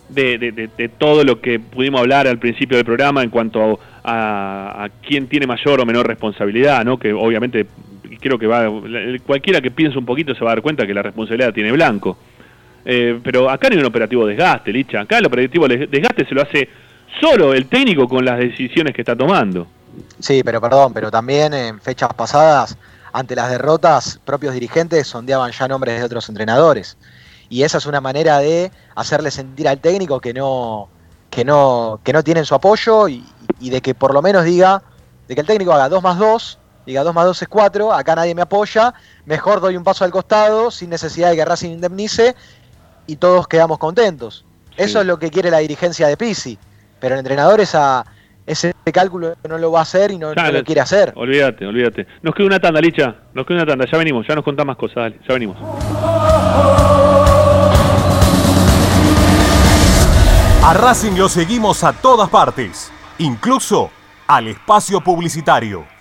Speaker 1: de, todo lo que pudimos hablar al principio del programa en cuanto a, a, quién tiene mayor o menor responsabilidad, ¿no? que obviamente creo que va cualquiera que piense un poquito se va a dar cuenta que la responsabilidad tiene Blanco. Eh, pero acá no hay un operativo desgaste, Licha. Acá el operativo desgaste se lo hace solo el técnico con las decisiones que está tomando.
Speaker 4: Sí, pero perdón, pero también en fechas pasadas, ante las derrotas, propios dirigentes sondeaban ya nombres de otros entrenadores y esa es una manera de hacerle sentir al técnico que no, que no, que no tienen su apoyo y, de que por lo menos diga, de que el técnico haga 2 más 2, diga 2 más 2 es 4, acá nadie me apoya, mejor doy un paso al costado sin necesidad de que Racing indemnice y todos quedamos contentos. Eso es lo que quiere la dirigencia de Pisi, pero el entrenador esa, ese cálculo no lo va a hacer y no, lo quiere hacer.
Speaker 1: Olvídate, olvídate. Nos queda una tanda, Licha. Nos queda una tanda. Ya venimos, ya nos contás más cosas. Dale, ya venimos.
Speaker 5: A Racing lo seguimos a todas partes, incluso al espacio publicitario.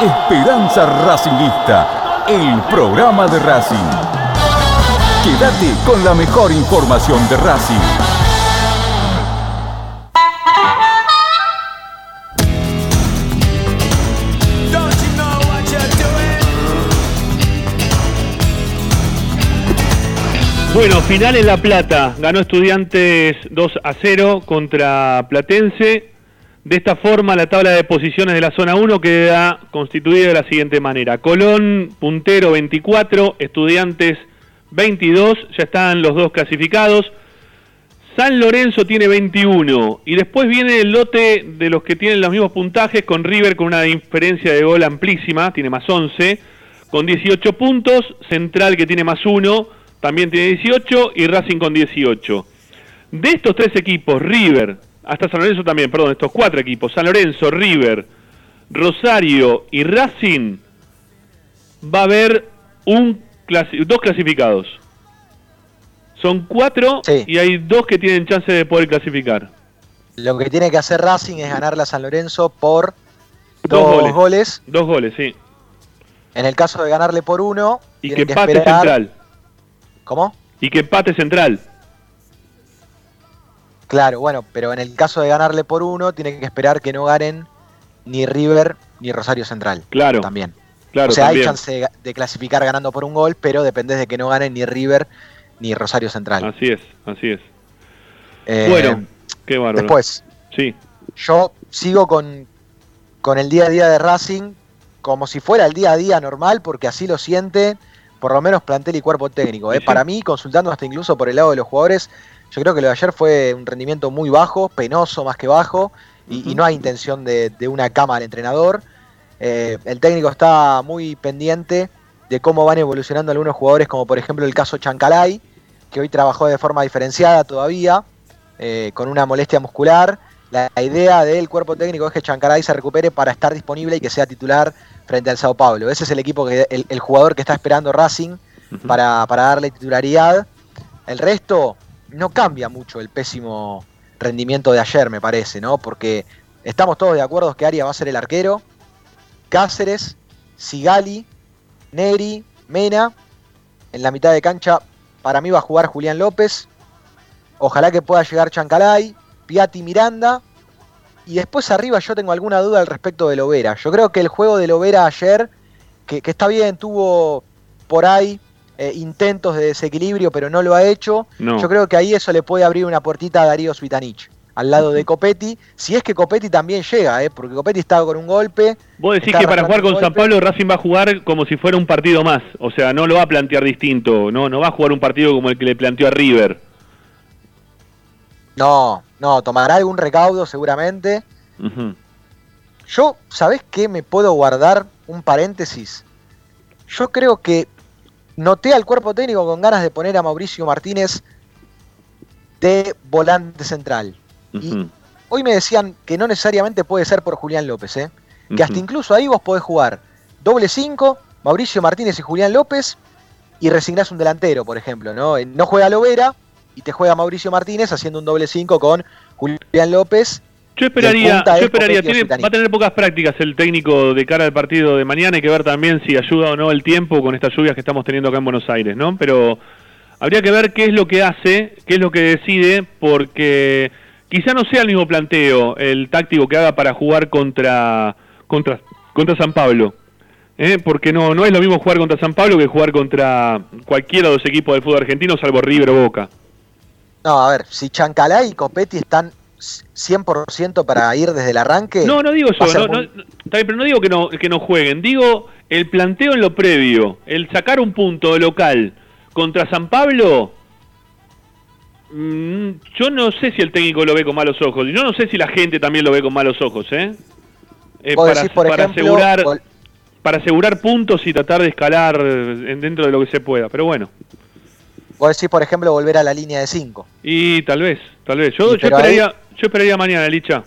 Speaker 2: Esperanza Racingista, el programa de Racing. Quédate con la mejor información de Racing.
Speaker 1: Bueno, final en La Plata. Ganó Estudiantes 2 a 0 contra Platense. De esta forma, la tabla de posiciones de la zona 1 queda constituida de la siguiente manera. Colón, puntero 24, Estudiantes 22, ya están los dos clasificados. San Lorenzo tiene 21 y después viene el lote de los que tienen los mismos puntajes con River con una diferencia de gol amplísima, tiene más 11, con 18 puntos, Central que tiene más 1, también tiene 18 y Racing con 18. De estos tres equipos, River, hasta San Lorenzo también, perdón, estos cuatro equipos, San Lorenzo, River, Rosario y Racing, va a haber un dos clasificados. Son cuatro y hay dos que tienen chance de poder clasificar.
Speaker 4: Lo que tiene que hacer Racing es ganarle a San Lorenzo por dos, goles.
Speaker 1: Dos goles, sí.
Speaker 4: En el caso de ganarle por uno,
Speaker 1: y que empate central.
Speaker 4: ¿Cómo?
Speaker 1: Y que empate central.
Speaker 4: Claro, bueno, pero en el caso de ganarle por uno, tiene que esperar que no ganen ni River ni Rosario Central.
Speaker 1: Claro.
Speaker 4: También.
Speaker 1: Claro,
Speaker 4: o sea, hay chance de, clasificar ganando por un gol, pero depende de que no ganen ni River ni Rosario Central.
Speaker 1: Así es, así es.
Speaker 4: Eh,
Speaker 1: bueno, qué bárbaro.
Speaker 4: Después,
Speaker 1: sí.
Speaker 4: yo sigo con, con el día a día de Racing como si fuera el día a día normal, porque así lo siente por lo menos plantel y cuerpo técnico. ¿eh? Para mí, consultando hasta incluso por el lado de los jugadores, yo creo que lo de ayer fue un rendimiento muy bajo, penoso más que bajo, y, no hay intención de, una cama al entrenador. Eh, el técnico está muy pendiente de cómo van evolucionando algunos jugadores, como por ejemplo el caso Chancalay, que hoy trabajó de forma diferenciada todavía, eh, con una molestia muscular. La, idea del cuerpo técnico es que Chancalay se recupere para estar disponible y que sea titular frente al Sao Paulo. Ese es el equipo, que el, jugador que está esperando Racing para, para darle titularidad. El resto no cambia mucho el pésimo rendimiento de ayer, me parece, ¿no? Porque estamos todos de acuerdo que Aria va a ser el arquero. Cáceres, Sigali, Negri, Mena. En la mitad de cancha, para mí va a jugar Julián López. Ojalá que pueda llegar Chancalay, Piatti Miranda. Y después arriba yo tengo alguna duda al respecto de Lovera. Yo creo que el juego de Lovera ayer, que, está bien, tuvo por ahí eh, intentos de desequilibrio, pero no lo ha hecho. Yo creo que ahí eso le puede abrir una puertita a Darío Svitanich al lado de Copetti, si es que Copetti también llega, ¿eh? porque Copetti estaba con un golpe.
Speaker 1: Vos decís que para jugar con San Pablo Racing va a jugar como si fuera un partido más, o sea, no lo va a plantear distinto, no, no va a jugar un partido como el que le planteó a River.
Speaker 4: No, no, tomará algún recaudo seguramente. Yo, ¿sabés qué? Me puedo guardar un paréntesis. Yo creo que noté al cuerpo técnico con ganas de poner a Mauricio Martínez de volante central. Y hoy me decían que no necesariamente puede ser por Julián López, ¿eh? que hasta incluso ahí vos podés jugar doble 5, Mauricio Martínez y Julián López, y resignás un delantero, por ejemplo. No, eh, no juega Lovera y te juega Mauricio Martínez haciendo un doble 5 con Julián López.
Speaker 1: Yo esperaría, yo esperaría va a tener pocas prácticas el técnico de cara al partido de mañana, hay que ver también si ayuda o no el tiempo con estas lluvias que estamos teniendo acá en Buenos Aires, ¿no? Pero habría que ver qué es lo que hace, qué es lo que decide, porque quizá no sea el mismo planteo el táctico que haga para jugar contra contra contra San Pablo. ¿eh? Porque no, no es lo mismo jugar contra San Pablo que jugar contra cualquiera de los equipos del fútbol argentino, salvo River o Boca.
Speaker 4: No, a ver, si Chancalá y Copetti están 100% para ir desde el arranque.
Speaker 1: No, no digo eso, no, pero no digo que no, que no jueguen, digo el planteo en lo previo, el sacar un punto local contra San Pablo Mm, yo no sé si el técnico lo ve con malos ojos. Yo no sé si la gente también lo ve con malos ojos, ¿eh? eh para, asegurar para asegurar puntos y tratar de escalar dentro de lo que se pueda. Pero bueno.
Speaker 4: Vos decís, por ejemplo, volver a la línea de 5.
Speaker 1: Y tal vez, tal vez. Yo, yo esperaría, yo esperaría mañana, Licha.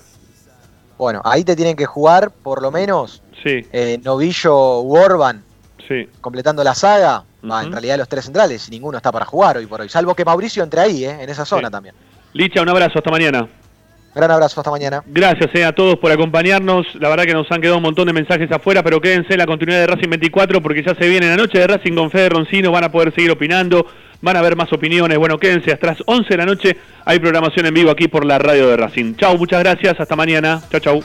Speaker 4: Bueno, ahí te tienen que jugar, por lo menos,
Speaker 1: sí.
Speaker 4: eh, Novillo u Orban,
Speaker 1: sí.
Speaker 4: completando la saga en realidad los tres centrales, ninguno está para jugar hoy por hoy, salvo que Mauricio entre ahí, ¿eh? en esa zona también.
Speaker 1: Licha, un abrazo, hasta mañana.
Speaker 4: Gran abrazo, hasta mañana.
Speaker 1: Gracias eh, a todos por acompañarnos. La verdad que nos han quedado un montón de mensajes afuera, pero quédense en la continuidad de Racing 24 porque ya se viene la noche de Racing con Fede Roncino. Van a poder seguir opinando, Van a haber más opiniones. Bueno, quédense. Hasta las 11 de la noche hay programación en vivo aquí por la radio de Racing. Chau, muchas gracias. Hasta mañana. Chau, chau.